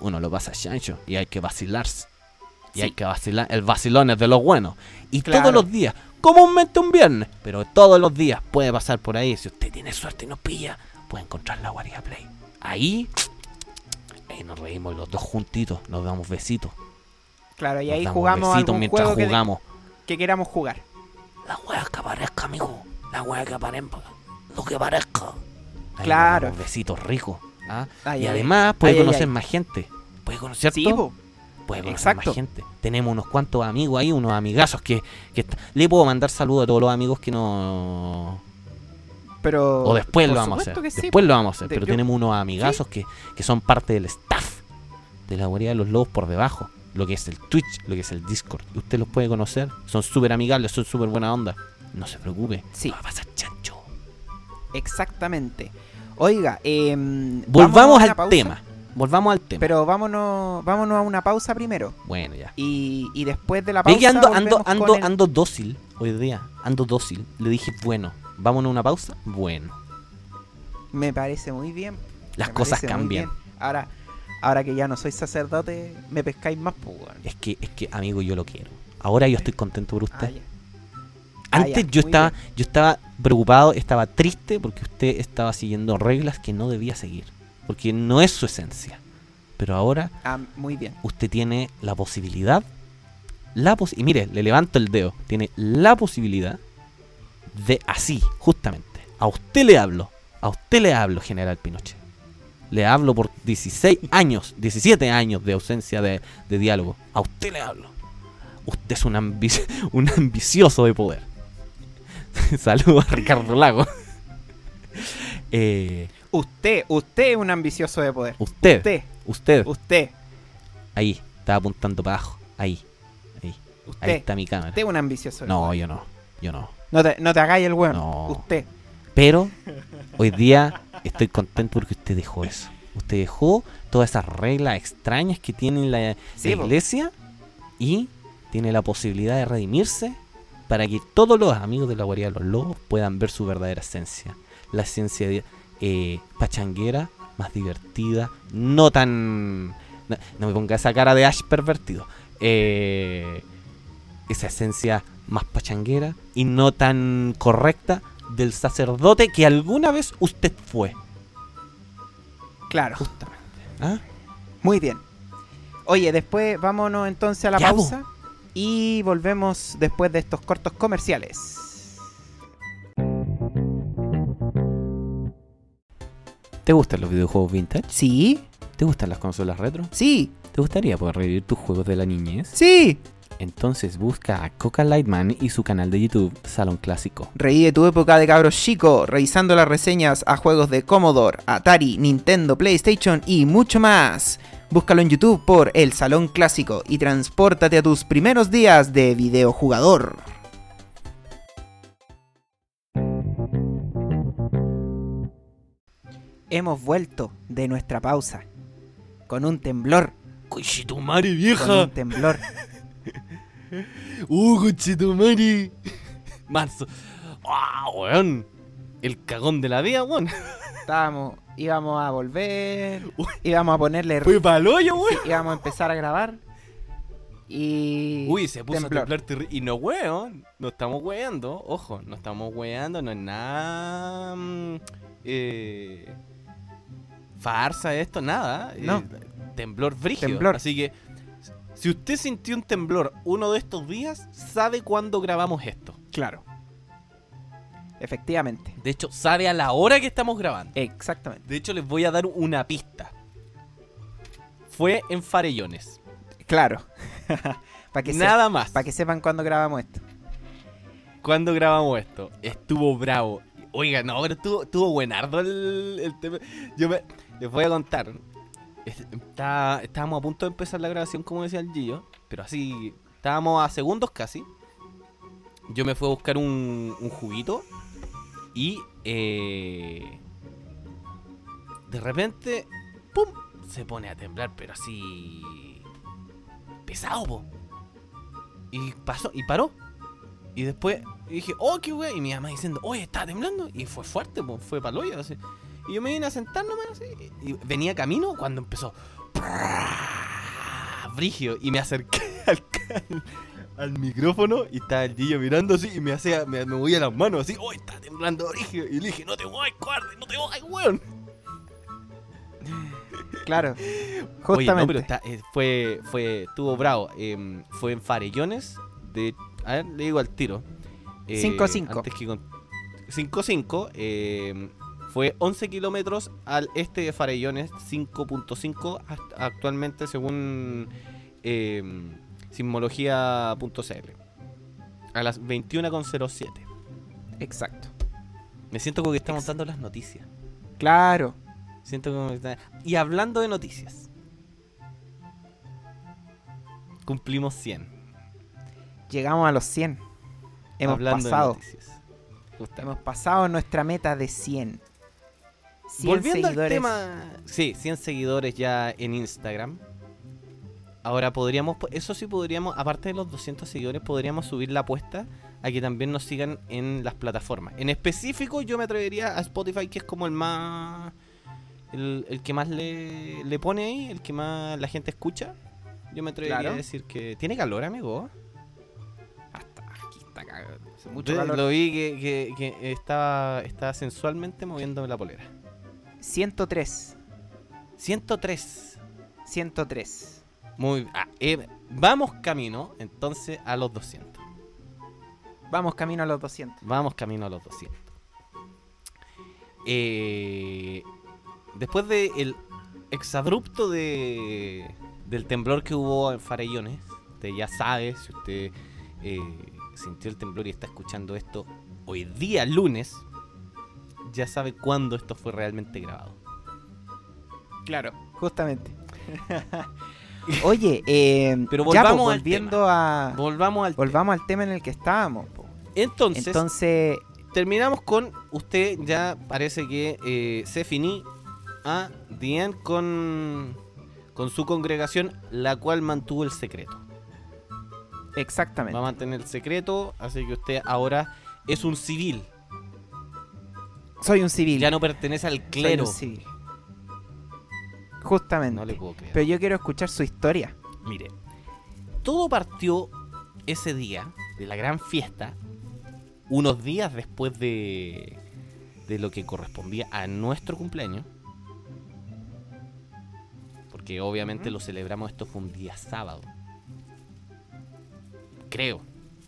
uno lo pasa chancho. Y hay que vacilarse. Y Sí. hay que vacilar. El vacilón es de los buenos. Y Claro. todos los días, comúnmente un viernes, pero todos los días puede pasar por ahí. Si usted tiene suerte y nos pilla, puede encontrar la guarida Play. Ahí, <tsk> ahí nos reímos los dos juntitos, nos damos besitos. Claro, y nos ahí damos jugamos besitos algún mientras juego que, jugamos. que queramos jugar. La wea que aparezca, amigo. La wea que aparezca. Lo que aparezca. Ahí Claro. nos damos Besitos ricos. ¿Ah? Ay, y ay, además puede Ay, conocer más gente. Puede conocer Sí. Puede conocer exacto. más gente. Tenemos unos cuantos amigos ahí, unos amigazos que, que le puedo mandar saludos a todos los amigos que no. pero O después lo vamos a hacer. sí, después lo vamos a hacer. Pero yo- tenemos unos amigazos que, que son parte del staff de la guarida de los lobos por debajo. Lo que es el Twitch, lo que es el Discord. Usted los puede conocer. Son súper amigables, son súper buena onda. No se preocupe. Sí. No va a pasar chancho. Exactamente. Oiga, em, Volvamos al pausa, tema. Volvamos al tema. Pero vámonos, vámonos a una pausa primero. bueno, ya. Y, y después de la pausa. que ando, ando, ando, el- ando dócil hoy día. Ando dócil. Le dije, bueno, vámonos a una pausa. Bueno, Me parece muy bien. las me cosas cambian. Ahora, ahora que ya no soy sacerdote, me pescáis más, pues, weón. Es que, es que, amigo, yo lo quiero. Ahora yo estoy contento por Ah, usted. Ah, Antes ya, yo estaba, bien. yo estaba preocupado, estaba triste porque usted estaba siguiendo reglas que no debía seguir. Porque no es su esencia. Pero ahora Ah, muy bien. usted tiene la posibilidad. La pos y mire, le levanto el dedo. Tiene la posibilidad de así, justamente. A usted le hablo. A usted le hablo, General Pinochet. Le hablo por 16 años, 17 años de ausencia de, de diálogo. A usted le hablo. Usted es un, ambi- <laughs> un ambicioso de poder. <laughs> Saludos a Ricardo Lago. <laughs> Eh, Usted, usted es un ambicioso de poder. usted, Usted, usted, usted, ahí, estaba apuntando para abajo. Ahí, ahí. Ahí usted. está mi cámara. Usted es un ambicioso de No, poder. yo no. Yo no. No te, no te hagáis el weón. No. Usted. Pero <laughs> hoy día estoy contento porque usted dejó eso. Usted dejó todas esas reglas extrañas que tiene la, Sí, la po. iglesia y tiene la posibilidad de redimirse para que todos los amigos de la guarida de los lobos puedan ver su verdadera esencia. La esencia de, eh, pachanguera, más divertida, no tan... No, no me ponga esa cara de Ash pervertido. Eh, esa esencia más pachanguera y no tan correcta del sacerdote que alguna vez usted fue. Claro. Justamente. ¿Ah? Muy bien. Oye, después vámonos entonces a la Ya, pausa y volvemos después de estos cortos comerciales. ¿Te gustan los videojuegos vintage? Sí, ¿Te gustan las consolas retro? sí, ¿Te gustaría poder revivir tus juegos de la niñez? sí. Entonces busca a Coca Lightman y su canal de YouTube Salón Clásico. Revive tu época de cabros chico, revisando las reseñas a juegos de Commodore, Atari, Nintendo, PlayStation y mucho más. Búscalo en YouTube por El Salón Clásico y transpórtate a tus primeros días de videojugador. Hemos vuelto de nuestra pausa con un temblor. ¡Cochitumare, vieja! Con un temblor. <laughs> ¡Uh, cochitumare! Marzo. ¡Ah, oh, weón! El cagón de la vida, weón. Estábamos, íbamos a volver, <laughs> Uy. íbamos a ponerle, Fue pa'l hoyo, weón. íbamos a empezar a grabar y Uy, se puso temblor. a temblar terri- Y no, weón. No estamos weando. Ojo, no estamos weando. No es nada. mm, eh, farsa esto, nada. eh, No. temblor brígido. Temblor. Así que. Si usted sintió un temblor uno de estos días, sabe cuándo grabamos esto. Claro. Efectivamente. De hecho, sabe a la hora que estamos grabando. Exactamente. De hecho, les voy a dar una pista. Fue en Farellones. Claro. <laughs> Para que, Nada más. pa' que sepan cuándo grabamos esto. Cuando grabamos esto, estuvo bravo. Oiga, no, pero estuvo, estuvo buenardo el, el tema. Yo me, les voy a contar. Es- está- estábamos a punto de empezar la grabación, como decía el Gillo. Pero así, estábamos a segundos casi. Yo me fui a buscar un, un juguito. Y eh, de repente, ¡pum! Se pone a temblar, pero así. Pesado, po. Y pasó, y paró. Y después dije, oh, qué wey. Y mi mamá diciendo, oye, está temblando. Y fue fuerte, pues, fue paloya. Así. Y yo me vine a sentar nomás así. Y venía camino cuando empezó. Brigio. Y me acerqué <laughs> al, al, micrófono. Y estaba el Gillo mirando así. Y me hacía, me, me movía las manos así. Oh, está temblando Brigio. Y le dije, no te voy, cobarde, no te voy, weón. Claro. <laughs> Oye, Justamente. no, pero está- eh, fue, fue, estuvo bravo. Em, fue en Farellones. De, a ver, le digo al tiro. Eh, 5-5. antes que con- 5-5. em, fue 11 kilómetros al este de Farellones. 5.5 hasta- actualmente según em, sismología.cl. A las 21.07. Exacto. Me siento como que estamos Ex- dando las noticias. Claro. Siento como que está- Y hablando de noticias. Cumplimos 100. Llegamos a los 100. Hemos hablando pasado. de noticias. Hemos pasado nuestra meta de 100. 100 Volviendo seguidores. al tema. Sí, 100 seguidores ya en Instagram. Ahora podríamos, eso sí podríamos, aparte de los 200 seguidores, podríamos subir la apuesta a que también nos sigan en las plataformas. En específico yo me atrevería a Spotify, que es como el más... El, el que más le, le pone ahí, el que más la gente escucha. Yo me atrevería Claro. a decir que... ¿Tiene calor, amigo? Hasta aquí está cagado. Hace mucho Yo calor. Lo vi que, que- que estaba, estaba sensualmente moviéndome la polera. 103. 103. 103. Muy ah, eh, Vamos camino entonces a los 200. Vamos camino a los 200. Vamos camino a los 200. Eh, después del exabrupto de, del temblor que hubo en Farellones, usted ya sabe, si usted eh, sintió el temblor y está escuchando esto hoy día, lunes, ya sabe cuándo esto fue realmente grabado. Claro. Justamente. <laughs> Oye, eh, Pero ya, volvamos pues, al volviendo a. Volvamos al Volvamos al tema en el que estábamos. po. Entonces, Entonces, terminamos con usted ya parece que eh, se finí a Diane con con su congregación la cual mantuvo el secreto exactamente. va a mantener el secreto así que usted ahora es un civil Soy un civil. ya no pertenece al Soy clero un civil. Justamente. no le puedo creer Pero yo quiero escuchar su historia. mire todo partió ese día de la gran fiesta unos días después de de lo que correspondía a nuestro cumpleaños porque obviamente lo celebramos esto fue un día sábado creo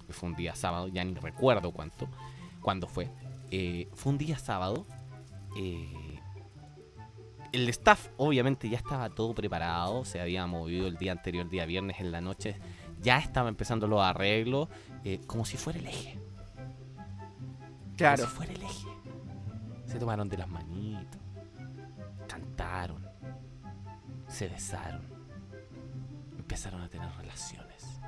que fue un día sábado ya ni recuerdo cuánto cuándo fue Eh, fue un día sábado eh, el staff obviamente ya estaba todo preparado, se había movido el día anterior, el día viernes en la noche, ya estaba empezando los arreglos, eh, como si fuera el eje. Como si fuera el eje. Se tomaron de las manitos, cantaron, se besaron, empezaron a tener relaciones.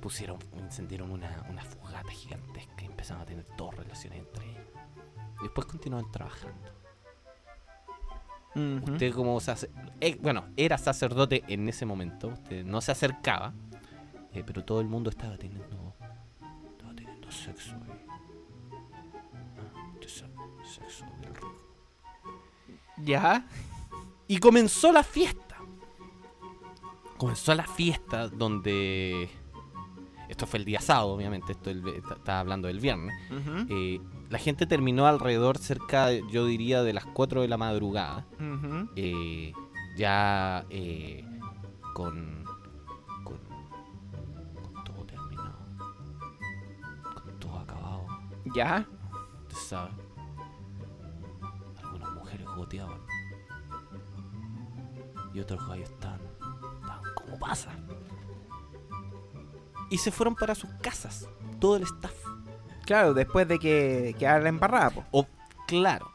Pusieron, encendieron una, una fogata gigantesca y empezaron a tener todas relaciones entre ellos. y después continuaban trabajando. Usted como eh, bueno, era sacerdote en ese momento, usted no se acercaba, eh, pero todo el mundo estaba teniendo, estaba teniendo sexo. ah, usted sabe, sexo bien rico. Ya. Y comenzó la fiesta. Comenzó la fiesta donde... Esto fue el día sábado, obviamente, esto el- estaba hablando del viernes. Eh, la gente terminó alrededor cerca, yo diría, de las 4 de la madrugada. Eh, ya eh, con, con con todo terminado. Con todo acabado. Ya. usted sabe. Algunas mujeres goteaban. Y otros gallos estaban estaban como pasa. Y se fueron para sus casas. Todo el staff Claro, después de que quedara la embarrada, po. o claro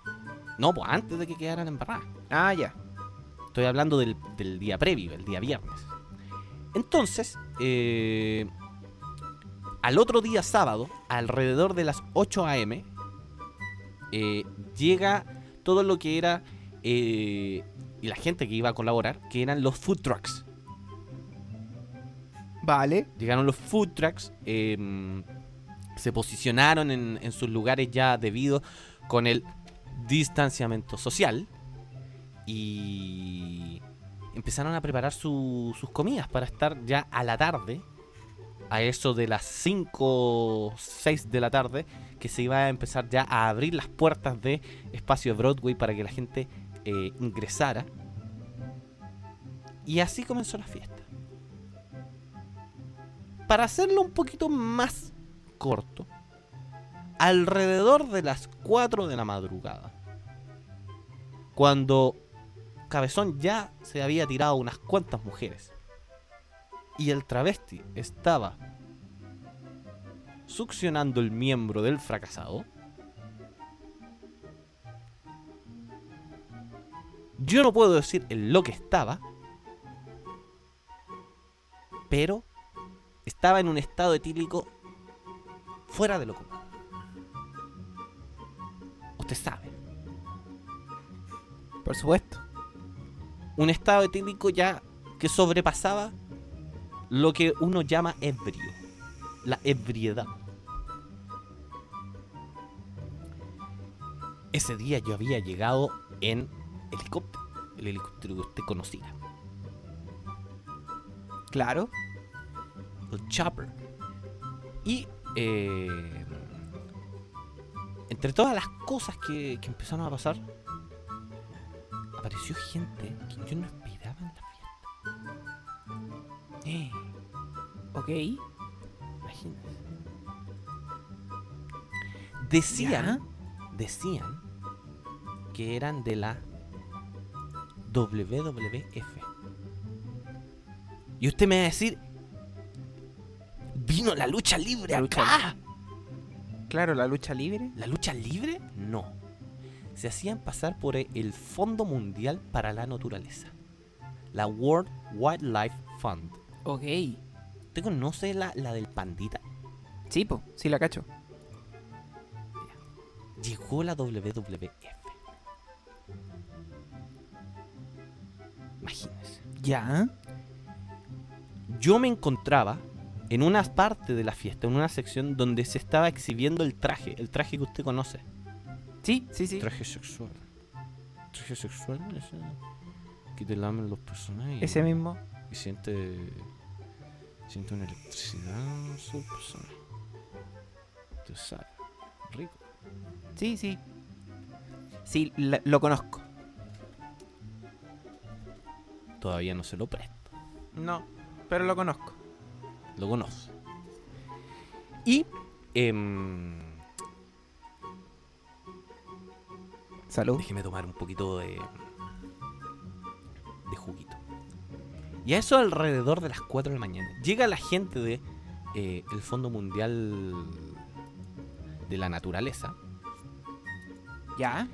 no pues antes de que quedaran embarradas Ah, ya. Estoy hablando del, del día previo, el día viernes. Entonces, eh, al otro día sábado, alrededor de las 8 a.m., eh, llega todo lo que era eh, y la gente que iba a colaborar, que eran los food trucks. Vale. Llegaron los food trucks, eh, se posicionaron en, en sus lugares ya debido con el distanciamiento social y empezaron a preparar su- sus comidas para estar ya a la tarde, a eso de las 5 6 de la tarde, que se iba a empezar ya a abrir las puertas de espacio Broadway para que la gente eh, ingresara. Y así comenzó la fiesta. Para hacerlo un poquito más corto, alrededor de las 4 de la madrugada, cuando Cabezón ya se había tirado unas cuantas mujeres y el travesti estaba succionando el miembro del fracasado, yo no puedo decir en lo que estaba, pero estaba en un estado etílico fuera de lo común. Usted sabe, Por supuesto. un estado etílico ya que sobrepasaba lo que uno llama ebrio, la ebriedad. Ese día yo había llegado en helicóptero, el helicóptero que usted conocía, Claro. el chopper. Y eh, entre todas las cosas que, que empezaron a pasar, apareció gente que yo no esperaba en la fiesta. Eh, Ok. imagínense. Decían, decían que eran de la WWF. Y usted me va a decir, vino la lucha libre La lucha acá. Claro, la lucha libre. ¿La lucha libre? No. Se hacían pasar por el Fondo Mundial para la Naturaleza. La World Wildlife Fund. Ok. ¿Usted conoce la, la del pandita? Sí, po. Sí la cacho. Llegó la WWF. Imagínense. Ya. Yo me encontraba en una parte de la fiesta, en una sección donde se estaba exhibiendo el traje, el traje que usted conoce. Sí, sí, sí. Traje sexual. Traje sexual, ese que te lamen los personajes. Ese mismo. y siente siente una electricidad en su persona. Usted sabe, rico. Sí, sí. Sí, la- lo conozco. Todavía no se lo presto, No, pero lo conozco. Lo conozco. Y em, Salud. déjeme tomar un poquito de de juguito. Y a eso alrededor de las 4 de la mañana llega la gente de eh, el Fondo Mundial de la Naturaleza Ya.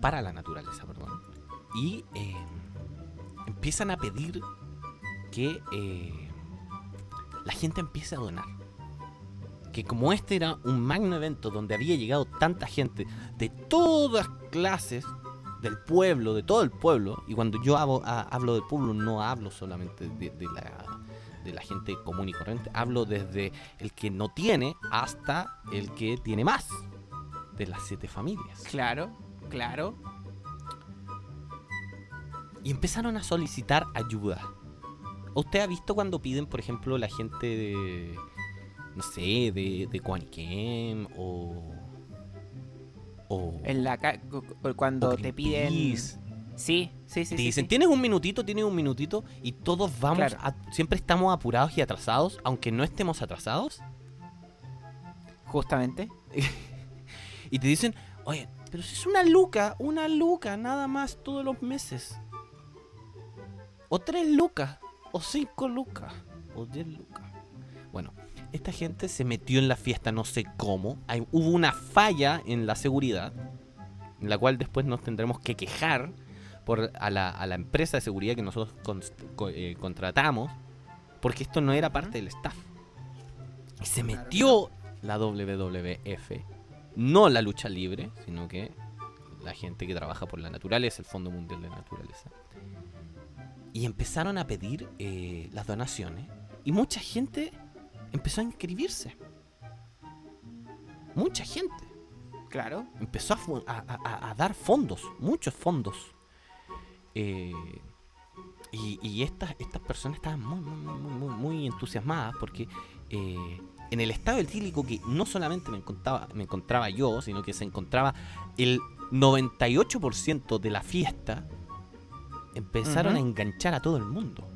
para la naturaleza, perdón. Y eh, empiezan a pedir que eh, la gente empiece a donar. que como este era un magno evento donde había llegado tanta gente de todas clases del pueblo, de todo el pueblo, y cuando yo hablo, a- hablo del pueblo no hablo solamente de, de la, de la gente común y corriente, hablo desde el que no tiene hasta el que tiene más, de las siete familias. Claro, claro. Y empezaron a solicitar ayuda. ¿Usted ha visto cuando piden, por ejemplo, la gente de. No sé, de, de Quaniquem o. O. En la ca- cu- cu- cuando te piden. Sí, sí, sí. Te sí, dicen, sí. tienes un minutito, tienes un minutito, y todos vamos, Claro. a- siempre estamos apurados y atrasados, aunque no estemos atrasados, Justamente. <laughs> y te dicen, oye, pero si es una luca, una luca, nada más todos los meses. O tres lucas, o cinco lucas, o diez lucas. Bueno, esta gente se metió en la fiesta, no sé cómo, hay- hubo una falla en la seguridad, en la cual después nos tendremos que quejar por a la, a la empresa de seguridad que nosotros eh, contratamos, porque esto no era parte del staff. Y se metió la WWF, no la lucha libre, sino que la gente que trabaja por la naturaleza, el Fondo Mundial de la Naturaleza. Y empezaron a pedir eh, las donaciones, y mucha gente empezó a inscribirse. Mucha gente Claro. empezó a, a- dar fondos, muchos fondos. Eh, y y estas, estas personas estaban muy, muy, muy, muy, muy entusiasmadas porque eh, en el estado etílico que no solamente me encontraba, me encontraba yo, sino que se encontraba el 98% de la fiesta, empezaron a enganchar a todo el mundo.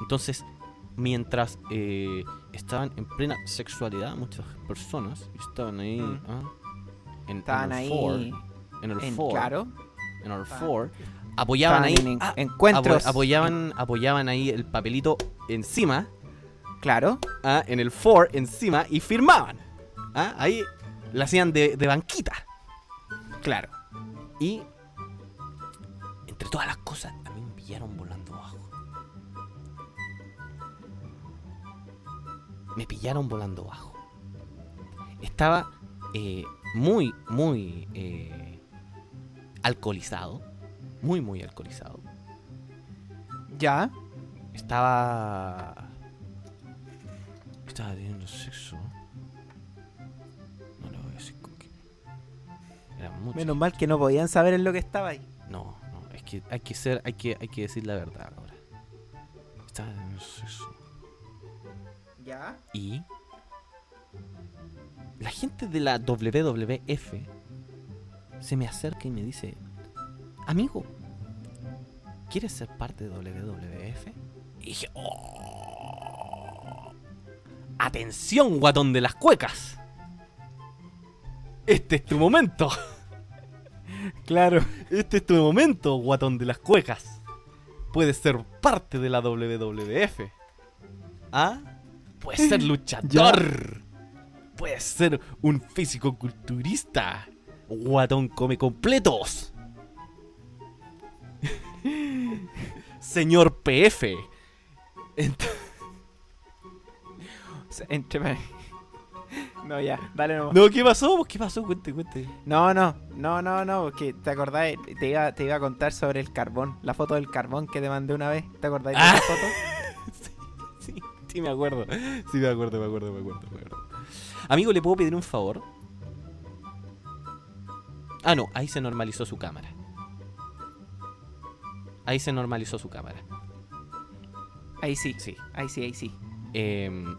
Entonces, mientras eh, estaban en plena sexualidad muchas personas, estaban ahí, Mm. ah, en, Estaban en el ahí. foro, en el en- foro, claro. en el Estaban- foro, apoyaban ahí, en ah, encuentros. apo- apoyaban, apoyaban ahí el papelito encima, Claro. ah, en el for encima y firmaban. ah, Ahí la hacían de, de banquita. Claro. Y entre todas las cosas, a mí me pillaron volando bajo. Me pillaron volando bajo. Estaba eh, muy, muy eh, alcoholizado. Muy, muy alcoholizado. Ya. Estaba. Estaba teniendo sexo. No le voy a decir con quién. Era mucho. Menos mal que no podían saber en lo que estaba ahí. Que hay que ser, hay que, hay que decir la verdad ahora. Ya. Y la gente de la WWF se me acerca y me dice, amigo, ¿quieres ser parte de WWF? Y dije, "Oh, atención, guatón de las cuecas. Este es tu momento. <laughs> Claro. Este es tu momento, guatón de las cuecas. Puedes ser parte de la WWF. ¿Ah? Puedes ser <laughs> luchador. Puedes ser un físico culturista. Guatón come completos. <laughs> Señor PF. Ent- <laughs> Entre... No, ya, dale nomás. no, ¿qué pasó? ¿Qué pasó? Cuente, cuente. No, no, no, no, no, porque te acordás, te iba, te iba a contar sobre el carbón, la foto del carbón que te mandé una vez, ¿te acordás de Ah. esa foto? <laughs> Sí, sí, me acuerdo. Sí, me acuerdo, me acuerdo, me acuerdo, me acuerdo. Amigo, ¿le puedo pedir un favor? Ah, no, ahí se normalizó su cámara. Ahí se normalizó su cámara. Ahí sí, Sí. ahí sí, ahí sí. Em,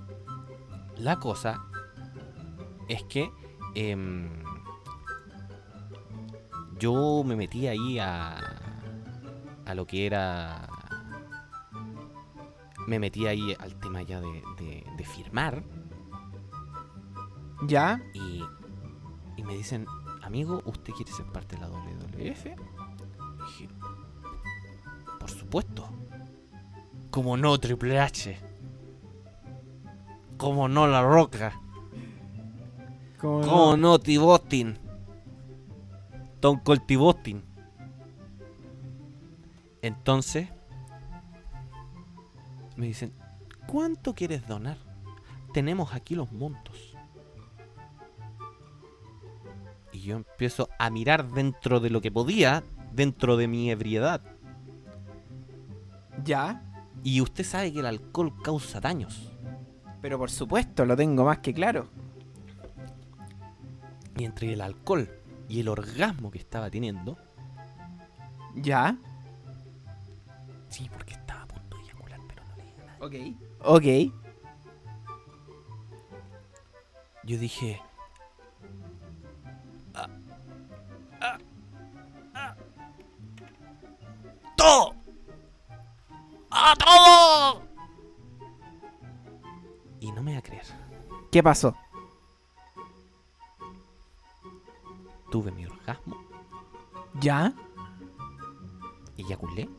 la cosa es que em, yo me metí ahí a, a lo que era... Me metí ahí al tema ya de, de- de firmar ¿Ya? y, y me dicen, amigo, ¿usted quiere ser parte de la WWF? Y dije, por supuesto. Como no, Triple H. Como no, La Roca. ¿Cómo Como no. Tom T-Boston. Entonces, me dicen, ¿cuánto quieres donar? tenemos aquí los montos. Y yo empiezo a mirar dentro de lo que podía, dentro de mi ebriedad. Ya. Y usted sabe que el alcohol causa daños. Pero por supuesto, lo tengo más que claro. Y entre el alcohol y el orgasmo que estaba teniendo, Ya. sí, porque estaba a punto de eyacular, pero no le dije nada. Ok. Ok. Yo dije. "Ah, ah, ah, ¡Todo! ¡A todo! Y no me va a creer. ¿Qué pasó? Tuve mi orgasmo, Ya. eyaculé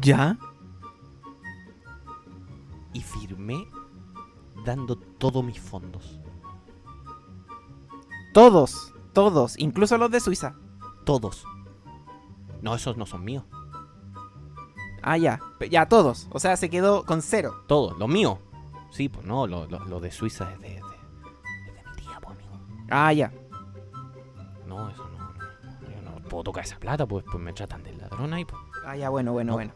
Ya. y firmé dando todos mis fondos. Todos. Todos. Incluso los de Suiza. Todos. No, esos no son míos. Ah, ya. Ya, todos. O sea, se quedó con cero. Todos, los míos. Sí, pues no, lo, lo- lo de Suiza es de, de- es de mi tía, pues amigo. Ah, ya. No, eso no, no. Yo no puedo tocar esa plata, pues, pues me tratan de ladrona y pues. Ah, ya, bueno, bueno, No. bueno.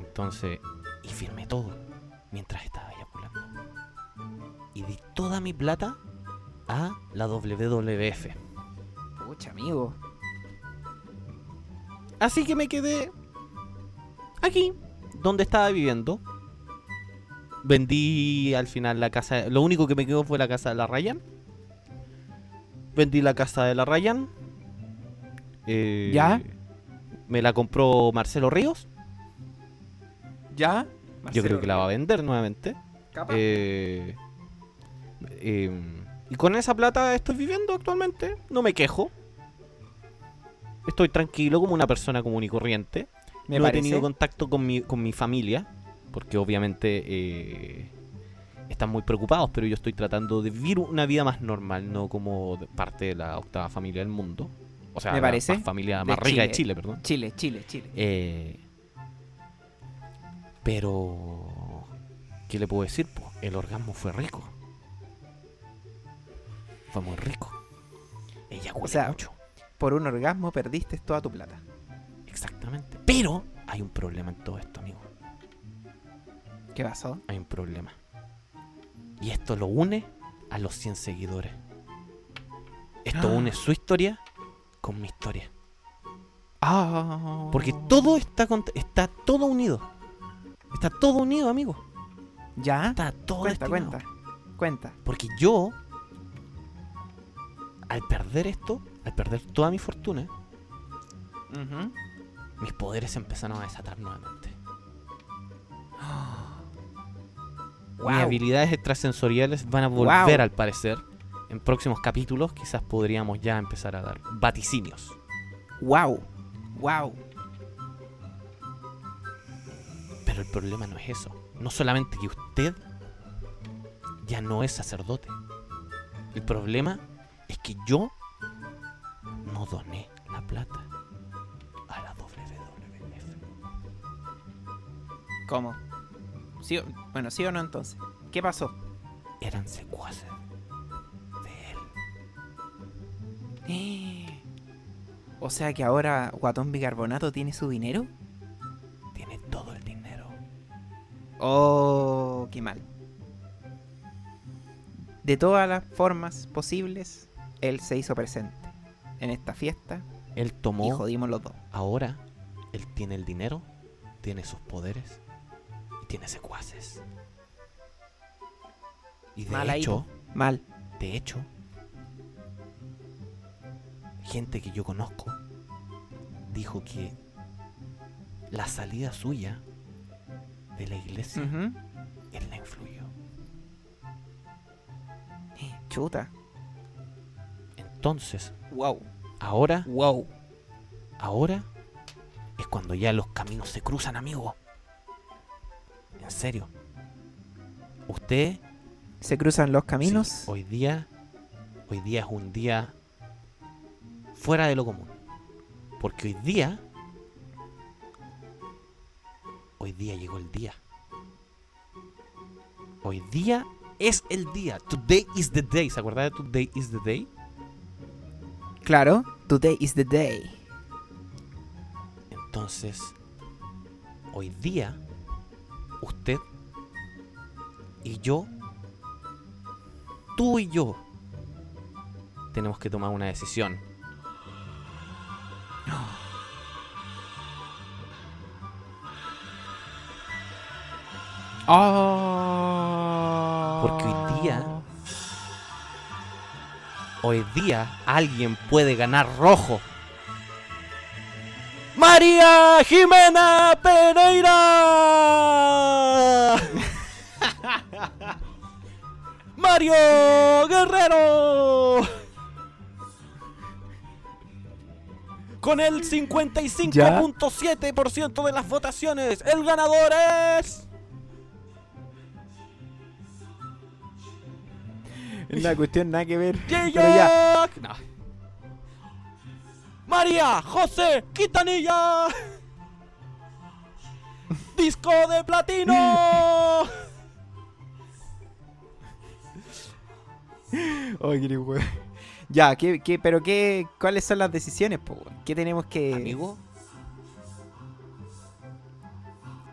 Entonces, y firmé todo mientras estaba eyaculando. Y di toda mi plata a la WWF. Pucha, amigo. Así que me quedé aquí, donde estaba viviendo. Vendí al final la casa. Lo único que me quedó fue la casa de la Ryan. Vendí la casa de la Ryan. Eh, ¿Ya? Me la compró Marcelo Ríos. ¿Ya? Yo creo que la va a vender nuevamente. Eh, eh, y con esa plata estoy viviendo actualmente. No me quejo. Estoy tranquilo como una persona común y corriente. Me no he tenido contacto con mi, con mi familia. Porque obviamente eh, están muy preocupados. Pero yo estoy tratando de vivir una vida más normal. No como parte de la octava familia del mundo. O sea, Me la parece. más familia De más rica de Chile. Perdón. Chile, Chile, Chile. Eh, pero, ¿qué le puedo decir? po? El orgasmo fue rico. Fue muy rico. Ella O sea- mucho. Por un orgasmo perdiste toda tu plata. Exactamente. Pero hay un problema en todo esto, amigo. ¿Qué pasó? Hay un problema. Y esto lo une a los 100 seguidores. Esto Ah. une su historia con mi historia. Ah. Porque todo está, cont- está todo unido. Está todo unido, amigo. ¿Ya? Está todo Cuenta, destinado. cuenta. Cuenta. Porque yo, al perder esto, al perder toda mi fortuna, mis poderes empezaron a desatar nuevamente. Mis Guau. habilidades extrasensoriales van a volver al parecer. En próximos capítulos quizás podríamos ya empezar a dar vaticinios. Wow. Wow. Pero el problema no es eso. No solamente que usted ya no es sacerdote. El problema es que yo no doné la plata a la WWF. ¿Cómo? ¿Sí o- Bueno, sí o no entonces. ¿Qué pasó? Eran secuaces de él. <gasps> O sea que ahora Guatón Bicarbonato tiene su dinero. Tiene todo el dinero. Oh, qué mal. De todas las formas posibles, él se hizo presente en esta fiesta Él y tomó. jodimos los dos. Ahora, él tiene el dinero, tiene sus poderes y tiene secuaces. Y de Mal ahí, hecho, Mal. de hecho, gente que yo conozco dijo que la salida suya de la iglesia, él la influyó. Chuta. Entonces, Wow. ahora, Wow. ahora es cuando ya los caminos se cruzan, amigo. En serio. Usted Se cruzan los caminos. Sí, hoy día, hoy día es un día fuera de lo común. Porque hoy día, hoy día llegó el día. Hoy día es el día. Today is the day. ¿Se acuerda de Today is the day? Claro, today is the day. Entonces, hoy día, y yo, tú y yo, tenemos que tomar una decisión. Oh. Porque hoy día, hoy día, alguien puede ganar rojo. María Jimena Pereira. Mario Guerrero. Con el 55.7% de las votaciones, el ganador es... <laughs> La cuestión nada que ver. Pero ya. María José Quitanilla. <laughs> Disco de platino. <laughs> <laughs> Oye, weón. Ya, ¿qué, qué, pero qué, ¿cuáles son las decisiones, po? ¿Qué tenemos que...? Amigo,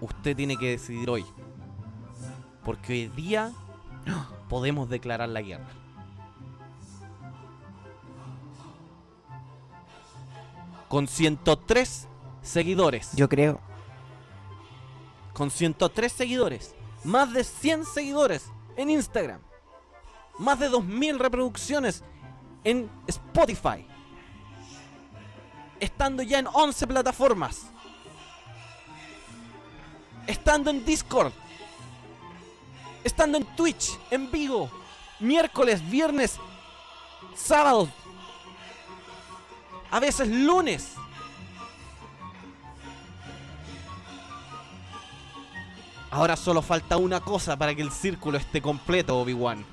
usted tiene que decidir hoy. Porque hoy día <gasps> podemos declarar la guerra. Con 103 seguidores. Yo creo... con 103 seguidores, más de 100 seguidores en Instagram, más de 2000 reproducciones en Spotify, estando ya en 11 plataformas, estando en Discord, estando en Twitch, en vivo, miércoles, viernes, sábados, a veces lunes. Ahora solo falta una cosa para que el círculo esté completo, Obi-Wan.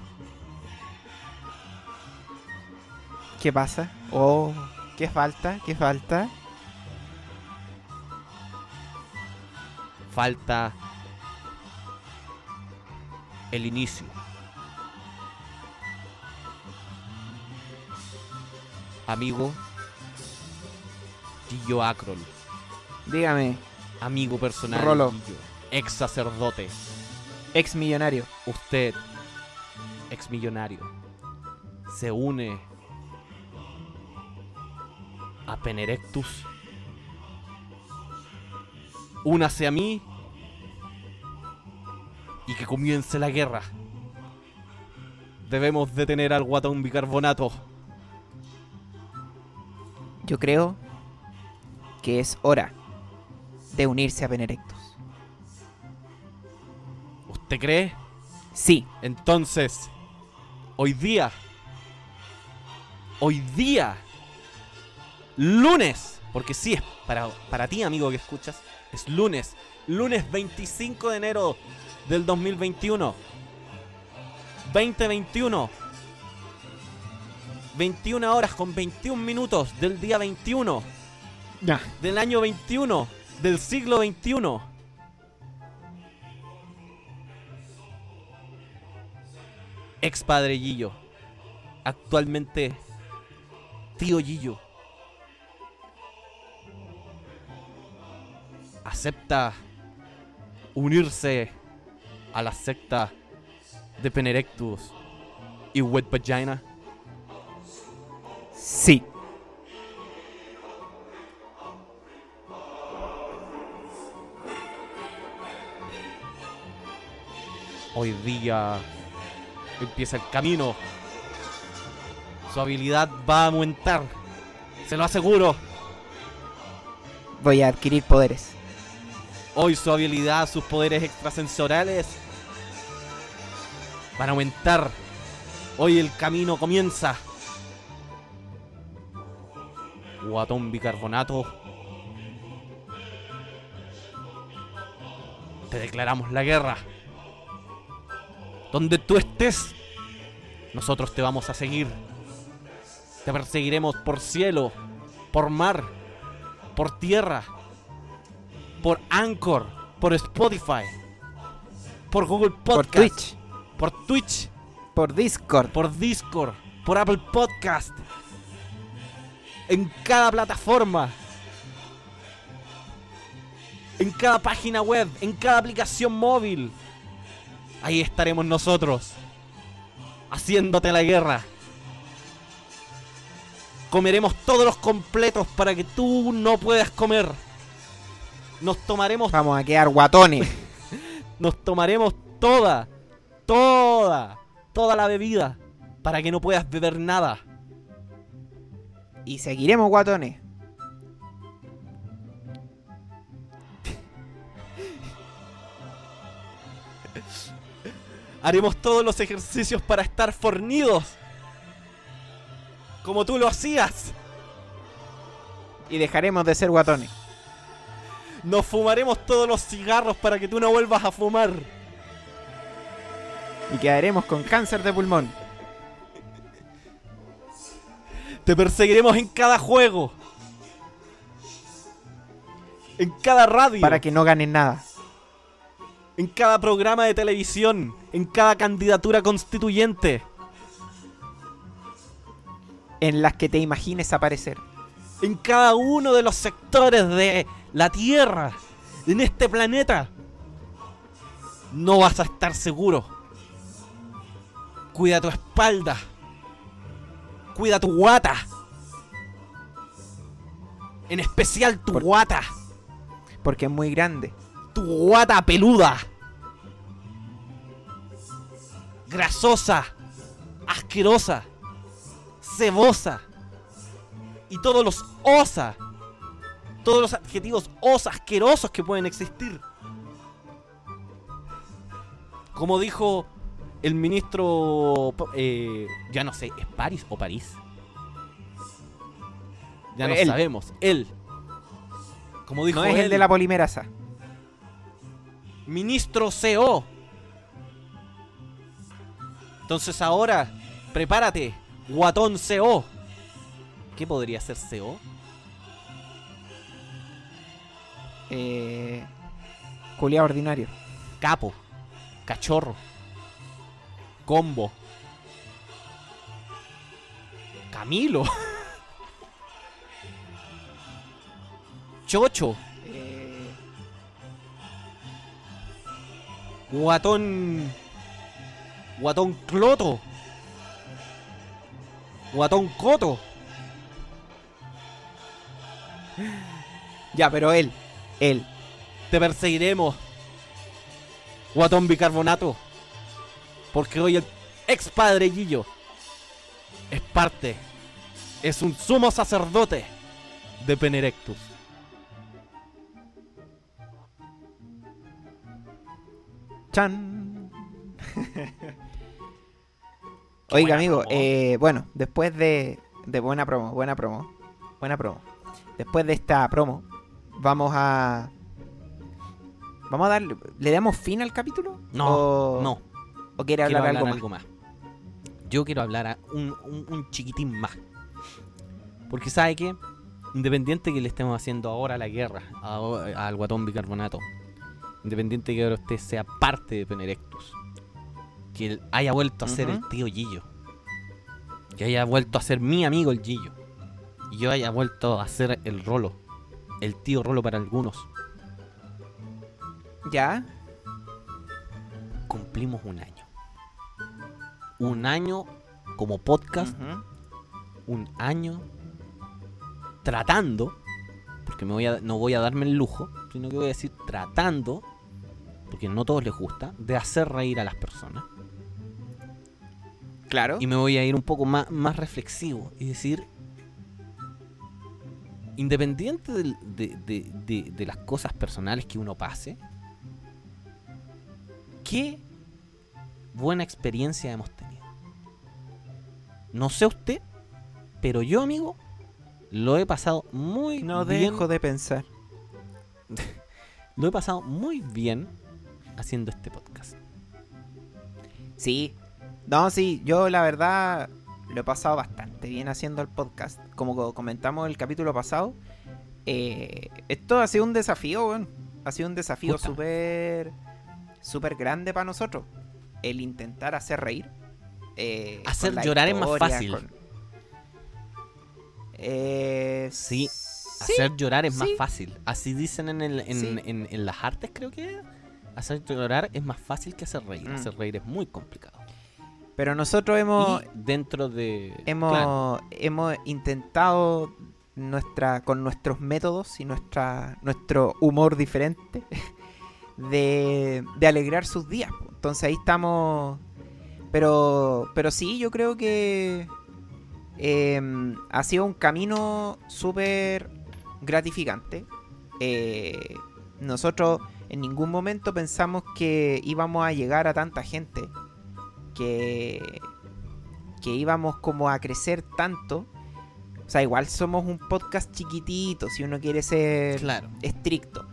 ¿Qué pasa? Oh, ¿qué falta? ¿Qué falta? Falta el inicio. Amigo Gillo Acrol, Dígame, amigo personal Rolo. de Gillo, ex sacerdote, ex millonario. usted, ex millonario, se une a Penerectus. Únase a mí y que comience la guerra. Debemos detener al guatón bicarbonato. Yo creo que es hora de unirse a Venerectus. ¿Usted cree? Sí, Entonces, hoy día, hoy día, lunes, porque sí es para, para ti, amigo que escuchas, es lunes, lunes 25 de enero del 2021. 2021. 21 horas con 21 minutos del día 21, ya. del año 21, del siglo 21. Ex padre Gillo. Actualmente tío Gillo. Acepta unirse a la secta de Penerectus y Wet Vagina. Sí. Hoy día empieza el camino. Su habilidad va a aumentar. Se lo aseguro. Voy a adquirir poderes. Hoy su habilidad, sus poderes extrasensoriales van a aumentar. Hoy el camino comienza. Guatón bicarbonato. Te declaramos la guerra. Donde tú estés, nosotros te vamos a seguir. Te perseguiremos por cielo, por mar, por tierra, por Anchor, por Spotify, por Google Por Podcast, Twitch. por Twitch, Por Discord. por Discord, por Apple Podcast, en cada plataforma, en cada página web, en cada aplicación móvil. Ahí estaremos nosotros, haciéndote la guerra. Comeremos todos los completos para que tú no puedas comer. Nos tomaremos Vamos a quedar guatones. <laughs> nos tomaremos toda, toda, toda la bebida para que no puedas beber nada. y seguiremos guatones. <laughs> Haremos todos los ejercicios para estar fornidos. Como tú lo hacías. Y dejaremos de ser guatones. Nos fumaremos todos los cigarros para que tú no vuelvas a fumar. Y quedaremos con cáncer de pulmón. Te perseguiremos en cada juego. En cada radio. Para que no ganen nada. En cada programa de televisión. En cada candidatura constituyente. En las que te imagines aparecer. en cada uno de los sectores de la Tierra, en este planeta, no vas a estar seguro. Cuida tu espalda. Cuida tu guata. En especial tu Por- guata. Porque es muy grande. Tu guata peluda. Grasosa. Asquerosa. Cebosa. Y todos los osa. Todos los adjetivos osa asquerosos que pueden existir. Como dijo el ministro. eh, ya no sé, ¿es París o París? Ya no Él. sabemos. Él. Como dijo No es el de la polimerasa. Ministro CO. Entonces ahora, prepárate, guatón CO. ¿Qué podría ser CO? Eh, ordinario. Capo, cachorro, combo, Camilo, <laughs> Chocho, Eh, guatón, guatón Cloto, guatón Coto. ya, pero él. Él. Te perseguiremos. Guatón bicarbonato. Porque hoy el ex padre es parte, es un sumo sacerdote de Penerectus. Chan. Oiga, amigo, eh, bueno, después de, de buena promo, buena promo, buena promo. Después de esta promo, vamos a. Vamos a darle. ¿Le damos fin al capítulo? No, ¿O- no, ¿O quiere hablar, hablar algo más? algo más. Yo quiero hablar a un, un- un chiquitín más. Porque sabe que, independiente que le estemos haciendo ahora la guerra al guatón bicarbonato, independiente que ahora usted sea parte de Penerectus, que él haya vuelto a ser el tío Gillo, que haya vuelto a ser mi amigo el Gillo, y yo haya vuelto a ser el Rolo, el tío Rolo para algunos, ¿Ya? cumplimos un año. Un año como podcast un año tratando, porque me voy a, no voy a darme el lujo, sino que voy a decir tratando, porque no a todos les gusta, de hacer reír a las personas. Claro. Y me voy a ir un poco más, más reflexivo y decir, independiente de, de- de- de las cosas personales que uno pase, qué buena experiencia hemos tenido. No sé usted, pero yo, amigo, lo he pasado muy No bien. dejo de pensar. <laughs> Lo he pasado muy bien haciendo este podcast. Sí. No, sí, yo la verdad lo he pasado bastante bien haciendo el podcast. Como co- comentamos el capítulo pasado, eh, esto ha sido un desafío, weón. Ha sido un desafío súper, súper grande para nosotros. el intentar hacer reír. eh, Hacer llorar es más fácil. con- Eh, Sí, sí, Hacer llorar es más fácil. Así dicen en, el- en, Sí. en- en las artes, creo que. Hacer llorar es más fácil que hacer reír. Mm. Hacer reír es muy complicado. Pero nosotros hemos, y dentro de. hemos, claro, hemos intentado nuestra, con nuestros métodos y nuestra, nuestro humor diferente <laughs> de, de alegrar sus días. Entonces ahí estamos. Pero, pero sí, yo creo que eh, ha sido un camino súper gratificante. Eh, nosotros en ningún momento pensamos que íbamos a llegar a tanta gente. Que, que íbamos como a crecer tanto. O sea, igual somos un podcast chiquitito, si uno quiere ser claro. estricto.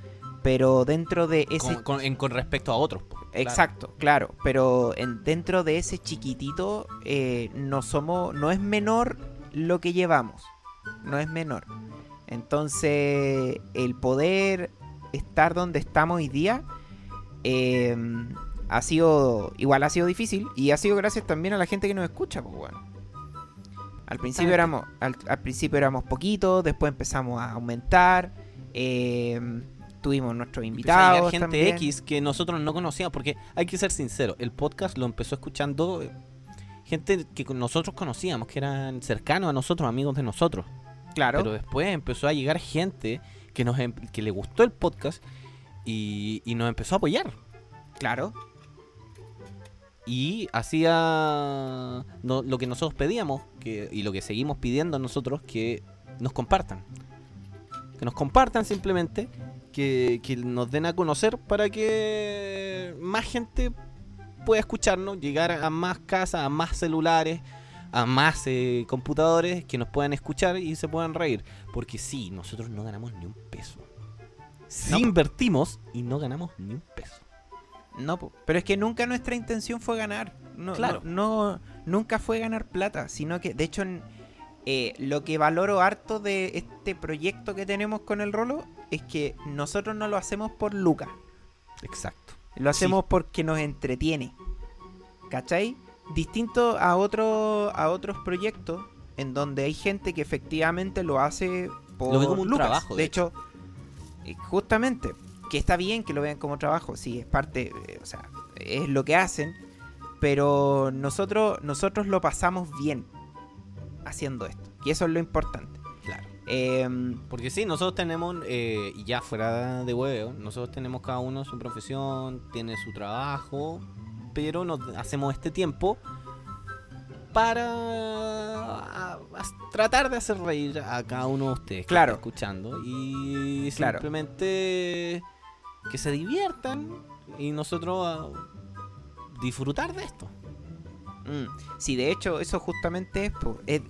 Pero dentro de ese... Con, con- en- con respecto a otros. claro. Exacto, claro. Pero en, dentro de ese chiquitito eh, no somos... No es menor lo que llevamos. No es menor. Entonces, el poder estar donde estamos hoy día eh, ha sido... Igual ha sido difícil. Y ha sido gracias también a la gente que nos escucha, pues bueno. Al principio éramos, al, al principio éramos poquitos, después empezamos a aumentar. eh, tuvimos nuestros invitados. gente también. X que nosotros no conocíamos, porque hay que ser sincero, el podcast lo empezó escuchando eh, gente que nosotros conocíamos, que eran cercanos a nosotros, amigos de nosotros. Claro. Pero después empezó a llegar gente que nos em- que le gustó el podcast y, y nos empezó a apoyar. Claro. Y hacía no- lo que nosotros pedíamos que, y lo que seguimos pidiendo nosotros, que nos compartan. Que nos compartan simplemente, que, que nos den a conocer para que más gente pueda escucharnos, llegar a más casas, a más celulares, a más eh, computadores que nos puedan escuchar y se puedan reír. Porque sí, nosotros no ganamos ni un peso. Sí No. invertimos y no ganamos ni un peso. No, pero es que nunca nuestra intención fue ganar. No, Claro. no, no- nunca fue ganar plata, sino que, de hecho, eh, lo que valoro harto de este proyecto que tenemos con el Rolo es que nosotros no lo hacemos por lucas. Exacto. Lo hacemos porque nos entretiene. ¿Cachai? Distinto a, otro, a otros proyectos en donde hay gente que efectivamente lo hace por Lo ve como un lucas. trabajo, De, de hecho, eh, justamente, que está bien que lo vean como trabajo, sí, es parte, eh, o sea, es lo que hacen, pero nosotros, nosotros lo pasamos bien haciendo esto. Y eso es lo importante. Claro. Em, Porque sí, nosotros tenemos, eh, y ya fuera de huevo, nosotros tenemos cada uno su profesión, tiene su trabajo, pero nos hacemos este tiempo para a- a tratar de hacer reír a cada uno de ustedes que Claro. está escuchando y Claro. Que se diviertan y nosotros a disfrutar de esto. Mm, Sí, de hecho, eso justamente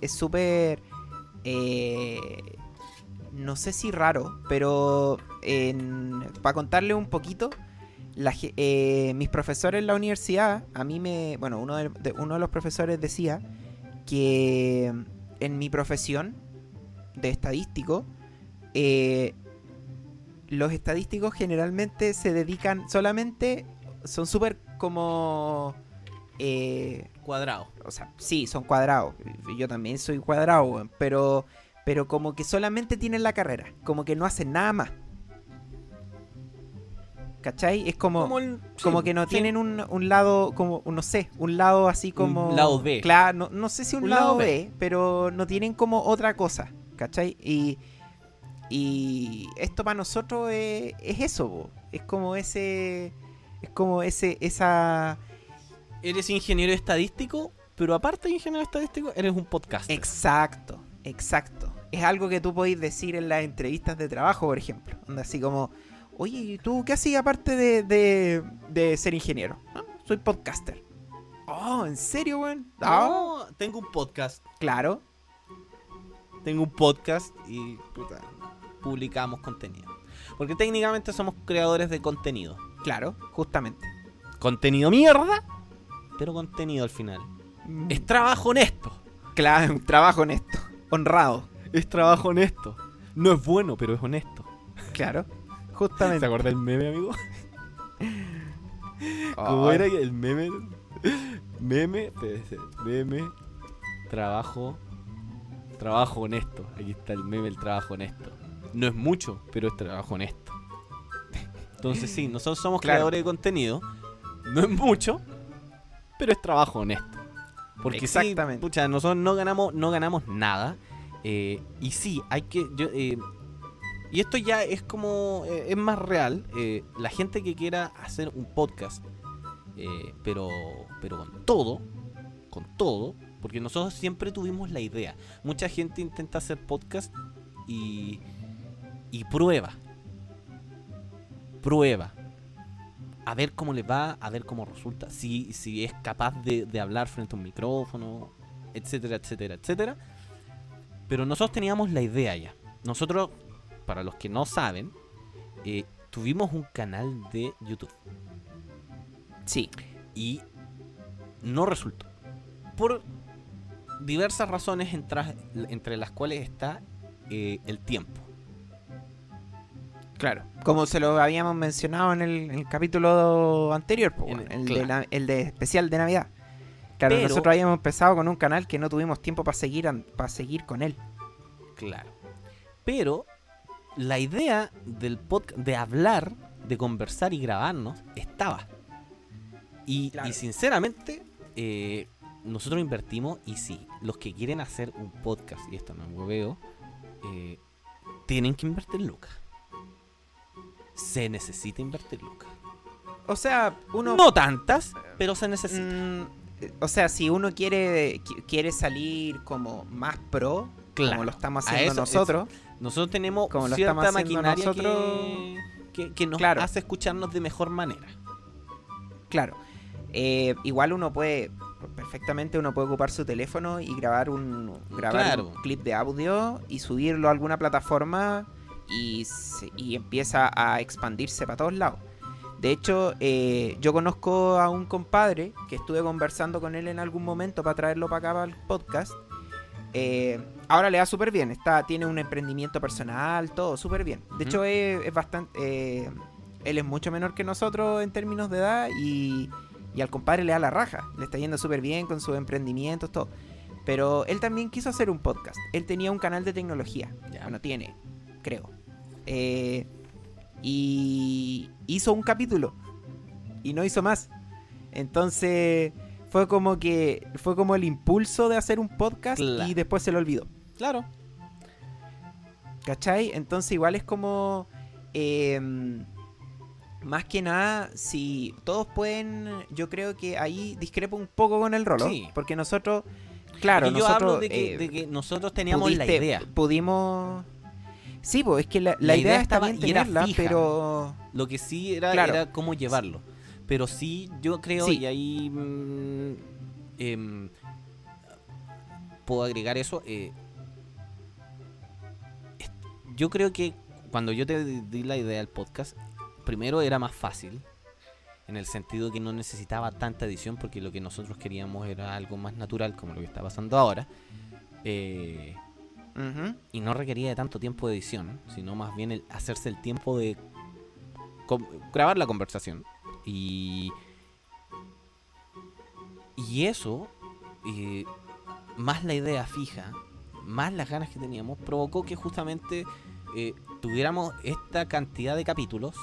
es súper. eh, no sé si raro, pero para contarle un poquito, eh, mis profesores en la universidad, a mí me. Bueno, uno de, de- uno de los profesores decía que en mi profesión de estadístico, eh, los estadísticos generalmente se dedican solamente. Son súper como. eh, Cuadrado. o sea, sí, son cuadrados. Yo también soy cuadrado, pero, pero como que solamente tienen la carrera, como que no hacen nada más. ¿Cachai? Es como, como, el- sí, que no sí. tienen un, un lado, como, no sé, un lado así como... lado B. Claro, no, no sé si un, Un lado, lado B, B. pero no tienen como otra cosa, ¿cachai? Y, y esto para nosotros es, es eso, po. es como ese... Es como ese, esa... Eres ingeniero estadístico, pero aparte de ingeniero estadístico, eres un podcast. Exacto, exacto. Es algo que tú podéis decir en las entrevistas de trabajo, por ejemplo. Donde así como, oye, ¿y ¿tú qué hacías aparte de, de, de ser ingeniero? "Ah, soy podcaster. Oh, ¿en serio, weón? Ah, No, tengo un podcast. claro. Tengo un podcast y puta, publicamos contenido. Porque técnicamente somos creadores de contenido. Claro, justamente. Contenido mierda, pero contenido al final. Es trabajo honesto. Claro, un trabajo honesto. Honrado. Es trabajo honesto. No es bueno, pero es honesto. Claro. ¿Se Justamente. acuerda el meme, amigo? Oh, <laughs> ¿Cómo era el meme Meme, meme, trabajo, trabajo honesto. Aquí está el meme, el trabajo honesto. No es mucho, pero es trabajo honesto. <laughs> Entonces sí, nosotros somos Claro. creadores de contenido. No es mucho, pero es trabajo honesto. Porque Exactamente. sí, pucha, nosotros no ganamos, no ganamos nada. eh, y sí, hay que. yo, eh, y esto ya es como. eh, es más real. la gente que quiera hacer un podcast, eh, pero, pero con todo, con todo, porque nosotros siempre tuvimos la idea. Mucha gente intenta hacer podcast y, y prueba. Prueba. A ver cómo le va, a ver cómo resulta, si, si es capaz de, de hablar frente a un micrófono, etcétera, etcétera, etcétera. Pero nosotros teníamos la idea ya. Nosotros, para los que no saben, eh, tuvimos un canal de YouTube Sí. y no resultó. Por diversas razones entre, entre las cuales está eh, el tiempo. Claro. Como se lo habíamos mencionado en el, en el capítulo anterior, el- de el especial de Navidad. Claro, Pero- nosotros habíamos empezado con un canal que no tuvimos tiempo para seguir, para seguir con él. Claro. Pero la idea del podcast, de hablar, de conversar y grabarnos, estaba. Y, Claro. y sinceramente, eh, nosotros invertimos, y sí, los que quieren hacer un podcast, y esto no es hueveo, eh, tienen que invertir lucas. Se necesita invertir lucas. O sea, uno... No tantas, pero se necesita. Mm, o sea, si uno quiere, qui- quiere salir como más pro, Claro. como lo estamos haciendo eso- nosotros, Nosotros tenemos Como cierta maquinaria nosotros- que, que, que nos Claro. hace escucharnos de mejor manera. claro. eh, igual uno puede, perfectamente uno puede ocupar su teléfono y grabar un, grabar Claro. un clip de audio y subirlo a alguna plataforma y, empieza a expandirse para todos lados. De hecho, eh, yo conozco a un compadre que estuve conversando con él en algún momento para traerlo para acá para el podcast. Eh, ahora le va súper bien, está, tiene un emprendimiento personal, todo súper bien. De hecho, es, es bastante. eh, él es mucho menor que nosotros en términos de edad y, y al compadre le da la raja. Le está yendo súper bien con sus emprendimientos, todo. Pero él también quiso hacer un podcast. Él tenía un canal de tecnología. Ya. Bueno, tiene, creo. Eh, y hizo un capítulo. Y no hizo más. Entonces fue como que fue como el impulso de hacer un podcast Claro. y después se lo olvidó. Claro. ¿Cachai? Entonces igual es como... eh, más que nada, si todos pueden, yo creo que ahí discrepo un poco con el rolo. Sí. Porque nosotros, claro, Y yo nosotros... hablo de que, eh, de que nosotros teníamos la pudiste- idea. Pudimos... Sí, pues es que la, la La idea, estaba bien y era tenerla, fija. pero... Lo que sí era, Claro. era cómo llevarlo. Pero sí, yo creo, Sí. y ahí mm, em, puedo agregar eso. eh, yo creo que cuando yo te di di la idea del podcast, primero era más fácil. En el sentido que no necesitaba tanta edición, porque lo que nosotros queríamos era algo más natural, como lo que está pasando ahora. Eh, Y no requería de tanto tiempo de edición, sino más bien el hacerse el tiempo de grabar la conversación. Y, y eso, eh, más la idea fija, más las ganas que teníamos, provocó que justamente eh, tuviéramos esta cantidad de capítulos.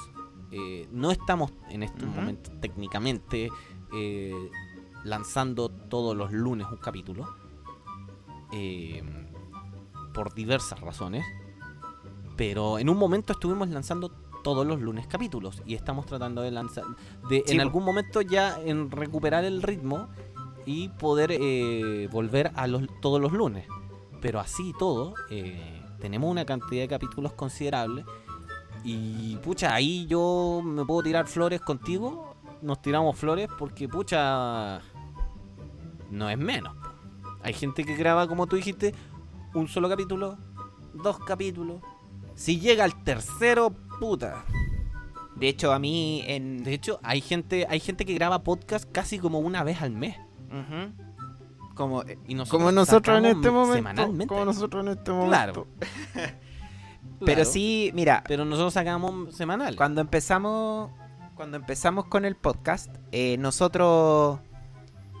Eh, no estamos en estos Ujú. momentos técnicamente eh, lanzando todos los lunes un capítulo. Eh, por diversas razones. Pero en un momento estuvimos lanzando todos los lunes capítulos y estamos tratando de lanzar de Sí, en algún momento ya en recuperar el ritmo y poder eh, volver a los todos los lunes. Pero así y todo, eh, tenemos una cantidad de capítulos considerable y pucha, ahí yo me puedo tirar flores contigo, nos tiramos flores porque pucha no es menos. Hay gente que graba como tú dijiste un solo capítulo, dos capítulos. Si llega al tercero, puta. De hecho, a mí en... De hecho, hay gente, hay gente que graba podcast casi como una vez al mes. Como, eh, Y nosotros como nosotros en este momento. Semanalmente. Como nosotros en este momento. Claro. Pero Claro. sí, mira, Pero nosotros sacamos semanal. cuando empezamos cuando empezamos con el podcast, eh, nosotros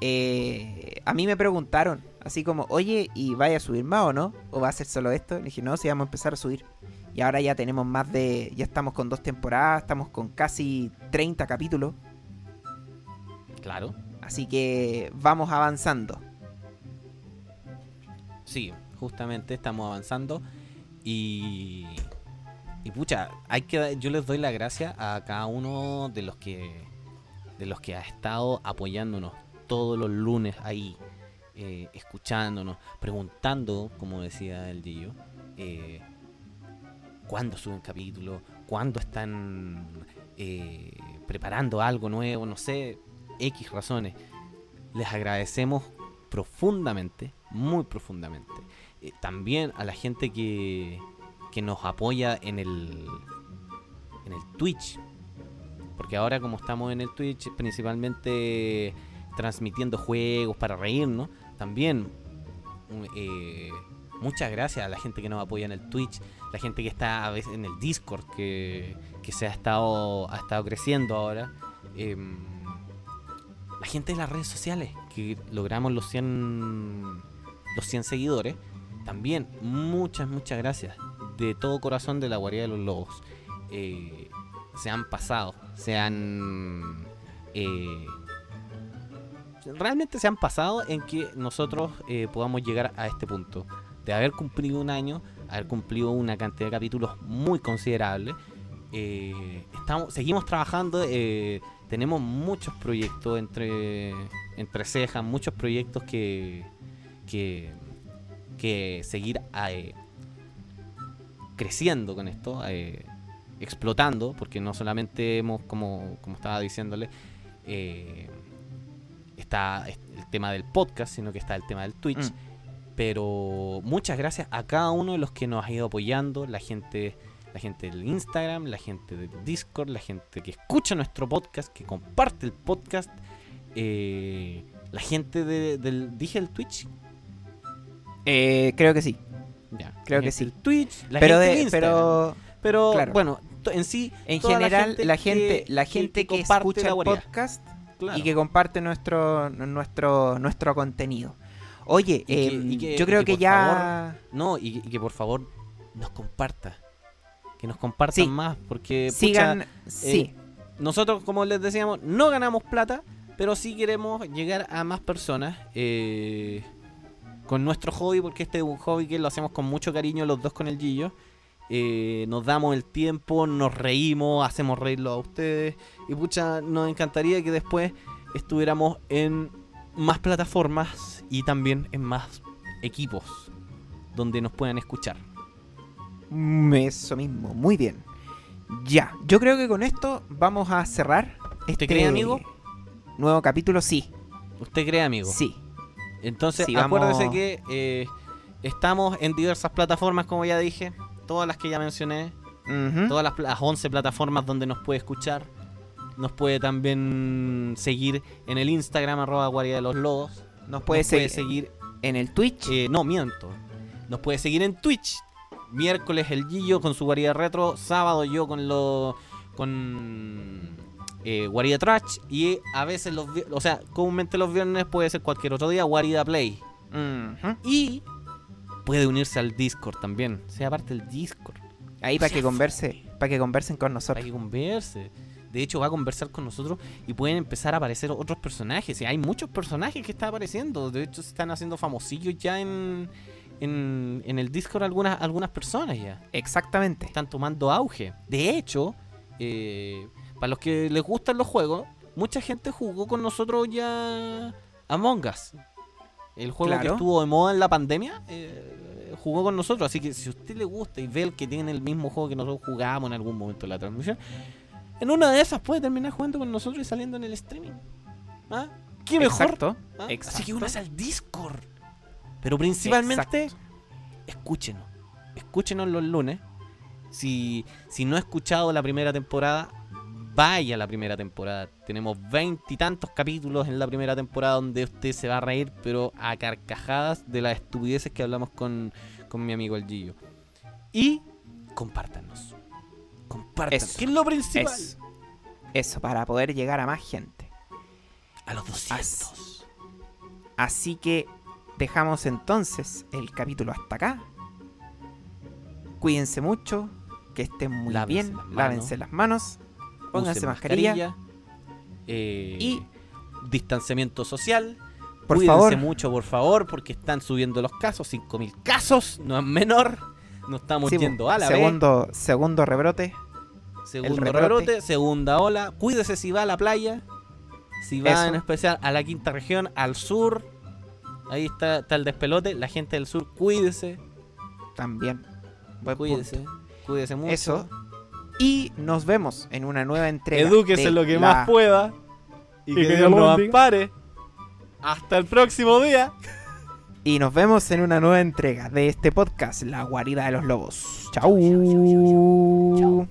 eh, a mí me preguntaron, así como, oye, ¿y vaya a subir más o no? ¿O va a ser solo esto? Le dije, no, sí, vamos a empezar a subir. Y ahora ya tenemos más de, ya estamos con dos temporadas, estamos con casi 30 capítulos. Claro. Así que vamos avanzando. Sí, justamente estamos avanzando. Y. Y pucha, hay que yo les doy la gracia a cada uno de los que. De los que ha estado apoyándonos todos los lunes ahí. Eh, escuchándonos, preguntando, como decía el Gillo, eh, cuándo suben capítulos, cuándo están eh, preparando algo nuevo, no sé, X razones. Les agradecemos profundamente, muy profundamente. Eh, también a la gente que, que nos apoya en el, en el Twitch. Porque ahora como estamos en el Twitch, principalmente transmitiendo juegos para reírnos, también eh, muchas gracias a la gente que nos apoya en el Twitch, la gente que está a veces en el Discord, que, que se ha estado, ha estado creciendo ahora. Em, la gente de las redes sociales, que logramos los 100, los 100 seguidores. También, muchas, muchas gracias. De todo corazón de la guardia de los lobos. Eh, se han pasado, se han... eh, realmente se han pasado en que nosotros eh, podamos llegar a este punto. De haber cumplido un año, haber cumplido una cantidad de capítulos muy considerable. Eh, estamos, seguimos trabajando, eh, tenemos muchos proyectos entre, entre cejas, muchos proyectos que, que, que seguir eh, creciendo con esto, explotando, porque no solamente hemos, como, como estaba diciéndole, está el tema del podcast, sino que está el tema del Twitch. Mm. Pero muchas gracias a cada uno de los que nos ha ido apoyando, la gente, la gente del Instagram, la gente del Discord, la gente que escucha nuestro podcast, que comparte el podcast, eh, la gente de- del, dije el Twitch, Eh, creo que sí. ya, Creo que sí. del Twitch, la pero, gente de, del Instagram. pero pero claro. bueno, en sí, en general la gente, la gente que, comparte escucha el podcast Claro. y que comparte nuestro nuestro nuestro contenido. Oye, Y que- em, y que- yo y creo que ya No, y, que por favor nos comparta. Que nos compartan Sí. más, porque pucha, sigan, sí, nosotros, como les decíamos, no ganamos plata, pero sí queremos llegar a más personas eh, con nuestro hobby, porque este es un hobby que lo hacemos con mucho cariño los dos con el Gillo. Eh, nos damos el tiempo, nos reímos, hacemos reírlo a ustedes. Y pucha, nos encantaría que después estuviéramos en más plataformas y también en más equipos donde nos puedan escuchar. Mm, Eso mismo, muy bien. Ya, yo creo que con esto vamos a cerrar. Este cree, amigo? Nuevo capítulo, sí. ¿Usted cree, amigo? Sí. Entonces, Sí, vamos- acuérdese que eh, estamos en diversas plataformas, como ya dije, todas las que ya mencioné, todas las, las 11 plataformas donde nos puede escuchar. Nos puede también seguir en el Instagram, arroba guardia de los lobos. Nos puede Nos seguir, seguir en el Twitch. eh, no, miento. Nos puede seguir en Twitch. Miércoles el Gillo con su guarida retro. Sábado yo con lo. con. Eh, guarida trash. Y a veces los. O sea, comúnmente los viernes puede ser cualquier otro día. Guarida play. Y. Puede unirse al Discord también. Sea parte del Discord. Ahí para que converse, para que conversen con Para nosotros. que converse. De hecho, va a conversar con nosotros y pueden empezar a aparecer otros personajes. Y hay muchos personajes que están apareciendo. De hecho, se están haciendo famosillos ya en, en, en el Discord algunas, algunas personas ya. Exactamente. Están tomando auge. De hecho, eh, para los que les gustan los juegos, mucha gente jugó con nosotros ya Among Us. El juego que estuvo de moda en la pandemia, eh, jugó con nosotros. Así que si a usted le gusta y ve el que tiene el mismo juego que nosotros jugamos en algún momento de la transmisión, en una de esas puede terminar jugando con nosotros y saliendo en el streaming. ¿Ah? ¿Qué mejor? Exacto. ¿Ah? Así que únase al Discord. Pero principalmente, Exacto. escúchenos. Escúchenos los lunes. Si, si no ha escuchado la primera temporada, vaya la primera temporada. Tenemos veintitantos capítulos en la primera temporada donde usted se va a reír, pero a carcajadas de las estupideces que hablamos con, con mi amigo el Gillo. Y compártanos. Compartan. Eso. Que es lo principal. Eso. Eso, para poder llegar a más gente. A los 200. Así que dejamos entonces el capítulo hasta acá. Cuídense mucho, que estén muy Lávense bien, las lávense las manos, pónganse Usen mascarilla, eh, Y- distanciamiento social. por Cuídense favor. mucho, por favor, porque están subiendo los casos. 5.000 casos, no es menor. No estamos Sí, yendo a la vez. segundo, segundo rebrote. Segundo rebrote. rebrote, segunda ola. Cuídese si va a la playa. Si va Eso. en especial a la quinta región, al sur. Ahí está, está el despelote. La gente del sur, cuídese. También. Buen Cuídese. punto. Cuídese mucho. Eso. Y nos vemos en una nueva entrega. Edúquese lo que más pueda. Y, que, que, Dios nos ampare. Hasta el próximo día. Y nos vemos en una nueva entrega de este podcast, La Guarida de los Lobos. Chau. chau.